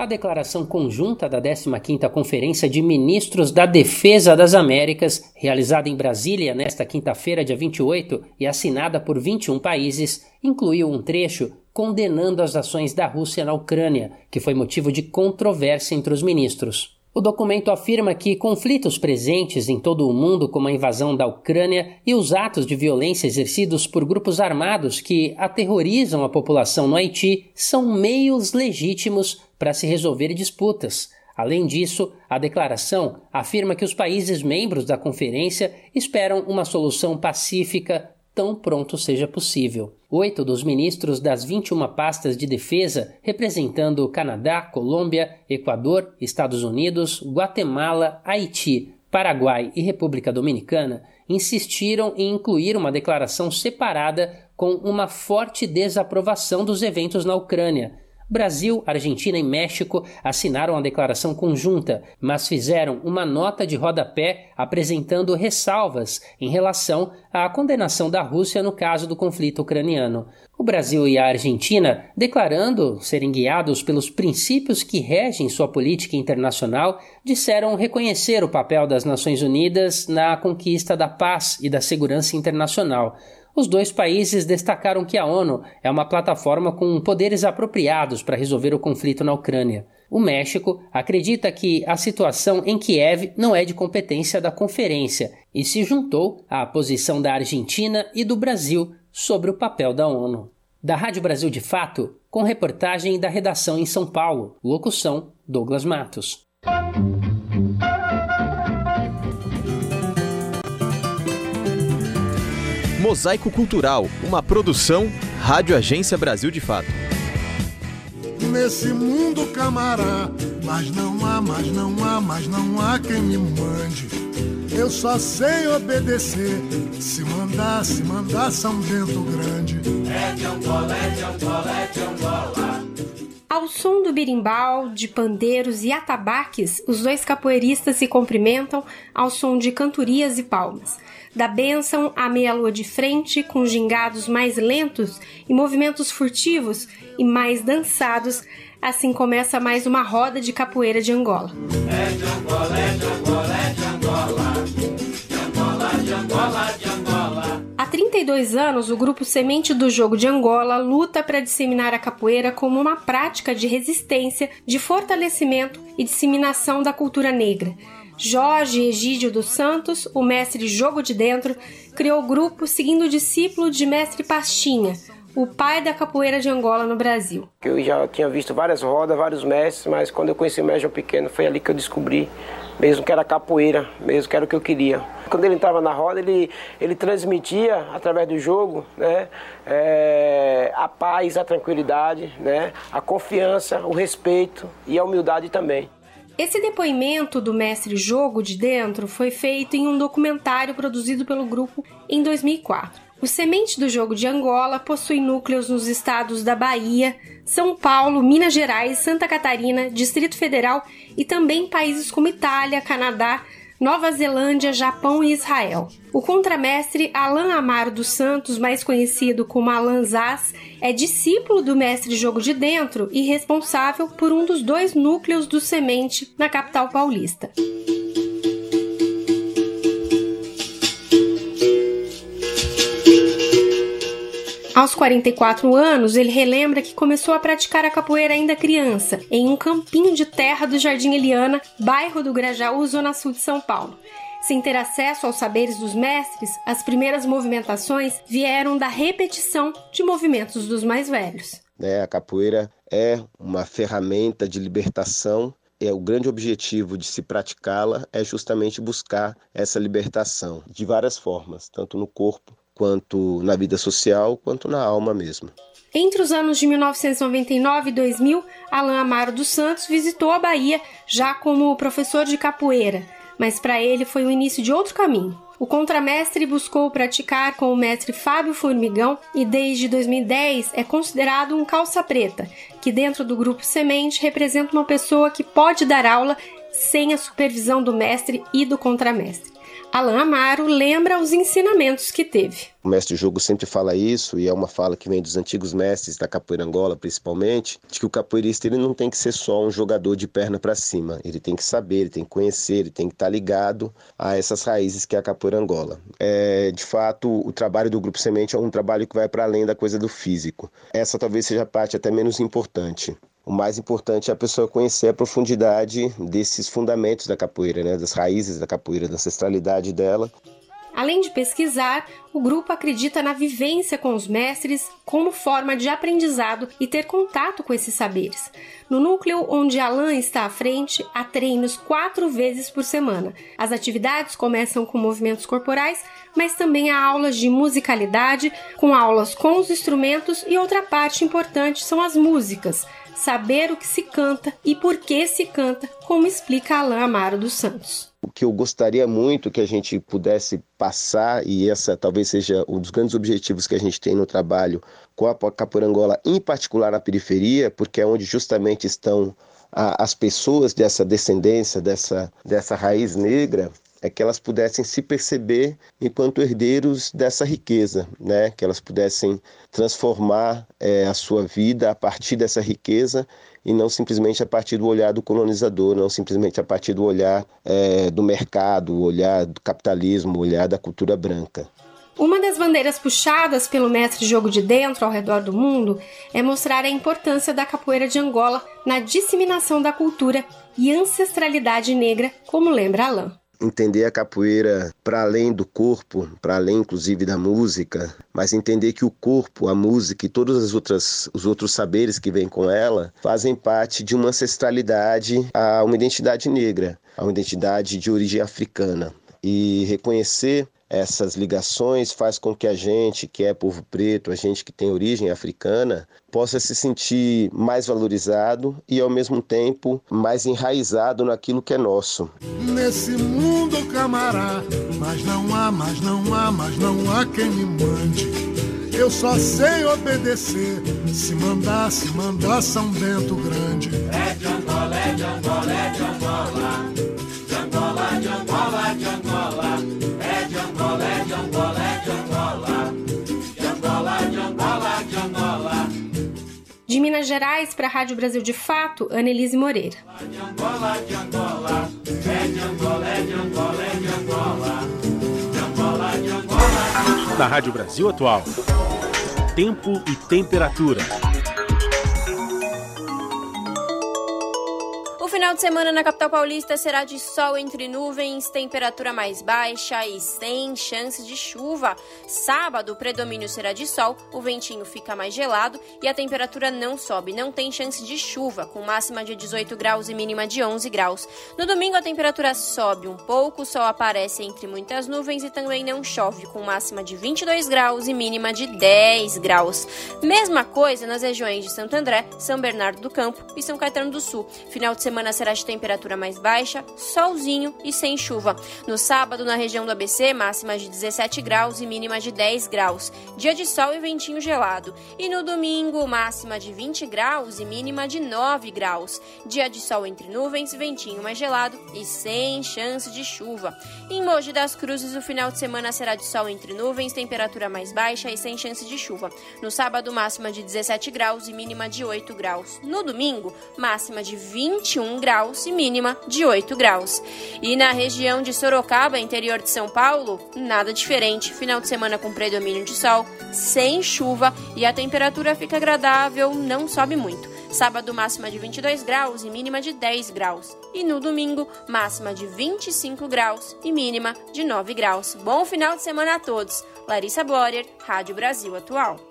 A declaração conjunta da 15ª Conferência de Ministros da Defesa das Américas, realizada em Brasília nesta quinta-feira, dia 28, e assinada por 21 países, incluiu um trecho condenando as ações da Rússia na Ucrânia, que foi motivo de controvérsia entre os ministros. O documento afirma que conflitos presentes em todo o mundo, como a invasão da Ucrânia e os atos de violência exercidos por grupos armados que aterrorizam a população no Haiti, são meios legítimos para se resolver disputas. Além disso, a declaração afirma que os países membros da conferência esperam uma solução pacífica tão pronto seja possível. Oito dos ministros das 21 pastas de defesa, representando Canadá, Colômbia, Equador, Estados Unidos, Guatemala, Haiti, Paraguai e República Dominicana, insistiram em incluir uma declaração separada com uma forte desaprovação dos eventos na Ucrânia, Brasil, Argentina e México assinaram a declaração conjunta, mas fizeram uma nota de rodapé apresentando ressalvas em relação à condenação da Rússia no caso do conflito ucraniano. O Brasil e a Argentina, declarando serem guiados pelos princípios que regem sua política internacional, disseram reconhecer o papel das Nações Unidas na conquista da paz e da segurança internacional. Os dois países destacaram que a ONU é uma plataforma com poderes apropriados para resolver o conflito na Ucrânia. O México acredita que a situação em Kiev não é de competência da conferência e se juntou à posição da Argentina e do Brasil sobre o papel da ONU. Da Rádio Brasil de Fato, com reportagem da redação em São Paulo. Locução: Douglas Matos. Mosaico Cultural, uma produção Rádio Agência Brasil de Fato. Nesse mundo camará, mas não há, mas não há, mas não há quem me mande. Eu só sei obedecer. Se mandar, se mandar São Bento Grande. É de Angola, é de Angola, é de Angola. Ao som do birimbau, de pandeiros e atabaques, os dois capoeiristas se cumprimentam ao som de cantorias e palmas da bênção à meia-lua de frente, com gingados mais lentos e movimentos furtivos e mais dançados, assim começa mais uma roda de capoeira de Angola. É de Angola, é de Angola, é de Angola. De Angola, de Angola, de Angola. Há 32 anos, o grupo Semente do Jogo de Angola luta para disseminar a capoeira como uma prática de resistência, de fortalecimento e disseminação da cultura negra. Jorge Egídio dos Santos, o mestre Jogo de Dentro, criou o grupo seguindo o discípulo de mestre Pastinha, o pai da capoeira de Angola no Brasil. Eu já tinha visto várias rodas, vários mestres, mas quando eu conheci o mestre Pequeno foi ali que eu descobri mesmo que era capoeira, mesmo que era o que eu queria. Quando ele entrava na roda, ele, ele transmitia através do jogo né, é, a paz, a tranquilidade, né, a confiança, o respeito e a humildade também. Esse depoimento do mestre Jogo de Dentro foi feito em um documentário produzido pelo grupo em 2004. O Semente do Jogo de Angola possui núcleos nos estados da Bahia, São Paulo, Minas Gerais, Santa Catarina, Distrito Federal e também países como Itália, Canadá, Nova Zelândia, Japão e Israel. O contramestre Alan Amaro dos Santos, mais conhecido como Alan Zaz, é discípulo do mestre Jogo de Dentro e responsável por um dos dois núcleos do Semente na capital paulista. Aos 44 anos, ele relembra que começou a praticar a capoeira ainda criança, em um campinho de terra do Jardim Eliana, bairro do Grajaú, zona sul de São Paulo. Sem ter acesso aos saberes dos mestres, as primeiras movimentações vieram da repetição de movimentos dos mais velhos. É, a capoeira é uma ferramenta de libertação é o grande objetivo de se praticá-la é justamente buscar essa libertação de várias formas, tanto no corpo quanto na vida social, quanto na alma mesmo. Entre os anos de 1999 e 2000, Alain Amaro dos Santos visitou a Bahia já como professor de capoeira, mas para ele foi o início de outro caminho. O contramestre buscou praticar com o mestre Fábio Formigão e desde 2010 é considerado um calça preta, que dentro do grupo Semente representa uma pessoa que pode dar aula sem a supervisão do mestre e do contramestre. Alain Amaro lembra os ensinamentos que teve. O mestre Jogo sempre fala isso, e é uma fala que vem dos antigos mestres da capoeira angola, principalmente, de que o capoeirista ele não tem que ser só um jogador de perna para cima. Ele tem que saber, ele tem que conhecer, ele tem que estar ligado a essas raízes que é a capoeira angola. É, de fato, o trabalho do Grupo Semente é um trabalho que vai para além da coisa do físico. Essa talvez seja a parte até menos importante. O mais importante é a pessoa conhecer a profundidade desses fundamentos da capoeira, né? das raízes da capoeira, da ancestralidade dela. Além de pesquisar, o grupo acredita na vivência com os mestres como forma de aprendizado e ter contato com esses saberes. No núcleo onde Alain está à frente, há treinos quatro vezes por semana. As atividades começam com movimentos corporais, mas também há aulas de musicalidade, com aulas com os instrumentos e outra parte importante são as músicas saber o que se canta e por que se canta, como explica Alain Amaro dos Santos. O que eu gostaria muito que a gente pudesse passar, e essa talvez seja um dos grandes objetivos que a gente tem no trabalho com a Caporangola, em particular na periferia, porque é onde justamente estão as pessoas dessa descendência, dessa, dessa raiz negra, é que elas pudessem se perceber enquanto herdeiros dessa riqueza, né? que elas pudessem transformar é, a sua vida a partir dessa riqueza e não simplesmente a partir do olhar do colonizador, não simplesmente a partir do olhar é, do mercado, o olhar do capitalismo, o olhar da cultura branca. Uma das bandeiras puxadas pelo mestre Jogo de Dentro ao redor do mundo é mostrar a importância da capoeira de Angola na disseminação da cultura e ancestralidade negra, como lembra Alain entender a capoeira para além do corpo, para além inclusive da música, mas entender que o corpo, a música e todos os outros, os outros saberes que vêm com ela fazem parte de uma ancestralidade a uma identidade negra, a uma identidade de origem africana. E reconhecer essas ligações faz com que a gente, que é povo preto, a gente que tem origem africana, possa se sentir mais valorizado e ao mesmo tempo mais enraizado naquilo que é nosso. Nesse mundo, camará, mas não há, mas não há, mas não há quem me mande. Eu só sei obedecer. Se mandar, se mandar São Bento Grande. É de Angola, é de Angola, é de Angola. Minas Gerais para a Rádio Brasil de Fato, Annelise Moreira. Na Rádio Brasil Atual, tempo e temperatura. Final de semana na capital paulista será de sol entre nuvens, temperatura mais baixa e sem chance de chuva. Sábado, o predomínio será de sol, o ventinho fica mais gelado e a temperatura não sobe, não tem chance de chuva, com máxima de 18 graus e mínima de 11 graus. No domingo, a temperatura sobe um pouco, o sol aparece entre muitas nuvens e também não chove, com máxima de 22 graus e mínima de 10 graus. Mesma coisa nas regiões de Santo André, São Bernardo do Campo e São Caetano do Sul. Final de semana será de temperatura mais baixa, solzinho e sem chuva. No sábado, na região do ABC, máxima de 17 graus e mínima de 10 graus. Dia de sol e ventinho gelado. E no domingo, máxima de 20 graus e mínima de 9 graus. Dia de sol entre nuvens, ventinho mais gelado e sem chance de chuva. Em Mogi das Cruzes, o final de semana será de sol entre nuvens, temperatura mais baixa e sem chance de chuva. No sábado, máxima de 17 graus e mínima de 8 graus. No domingo, máxima de 21 graus e mínima de 8 graus. E na região de Sorocaba, interior de São Paulo, nada diferente. Final de semana com predomínio de sol, sem chuva e a temperatura fica agradável, não sobe muito. Sábado, máxima de 22 graus e mínima de 10 graus. E no domingo, máxima de 25 graus e mínima de 9 graus. Bom final de semana a todos. Larissa Borer, Rádio Brasil Atual.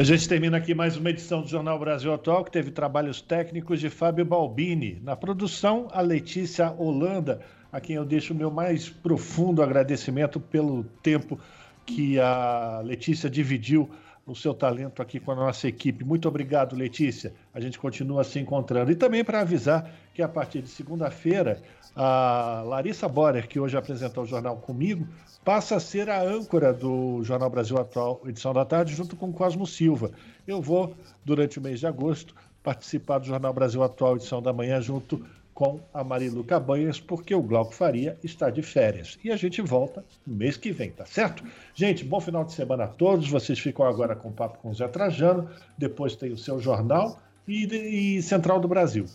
A gente termina aqui mais uma edição do Jornal Brasil Atual, que teve trabalhos técnicos de Fábio Balbini. Na produção, a Letícia Holanda, a quem eu deixo o meu mais profundo agradecimento pelo tempo que a Letícia dividiu o seu talento aqui com a nossa equipe. Muito obrigado, Letícia. A gente continua se encontrando. E também para avisar que a partir de segunda-feira, a Larissa Borer, que hoje apresentou o jornal comigo, passa a ser a âncora do Jornal Brasil Atual, edição da tarde, junto com Cosmo Silva. Eu vou, durante o mês de agosto, participar do Jornal Brasil Atual, edição da manhã, junto com a Marilu Cabanhas, porque o Glauco Faria está de férias. E a gente volta no mês que vem, tá certo? Gente, bom final de semana a todos. Vocês ficam agora com o Papo com o Zé Trajano, depois tem o seu jornal e, e Central do Brasil.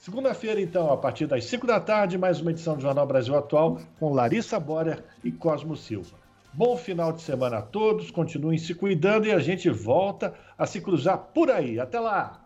Segunda-feira, então, a partir das 5 da tarde, mais uma edição do Jornal Brasil Atual com Larissa Borer e Cosmo Silva. Bom final de semana a todos, continuem se cuidando e a gente volta a se cruzar por aí. Até lá!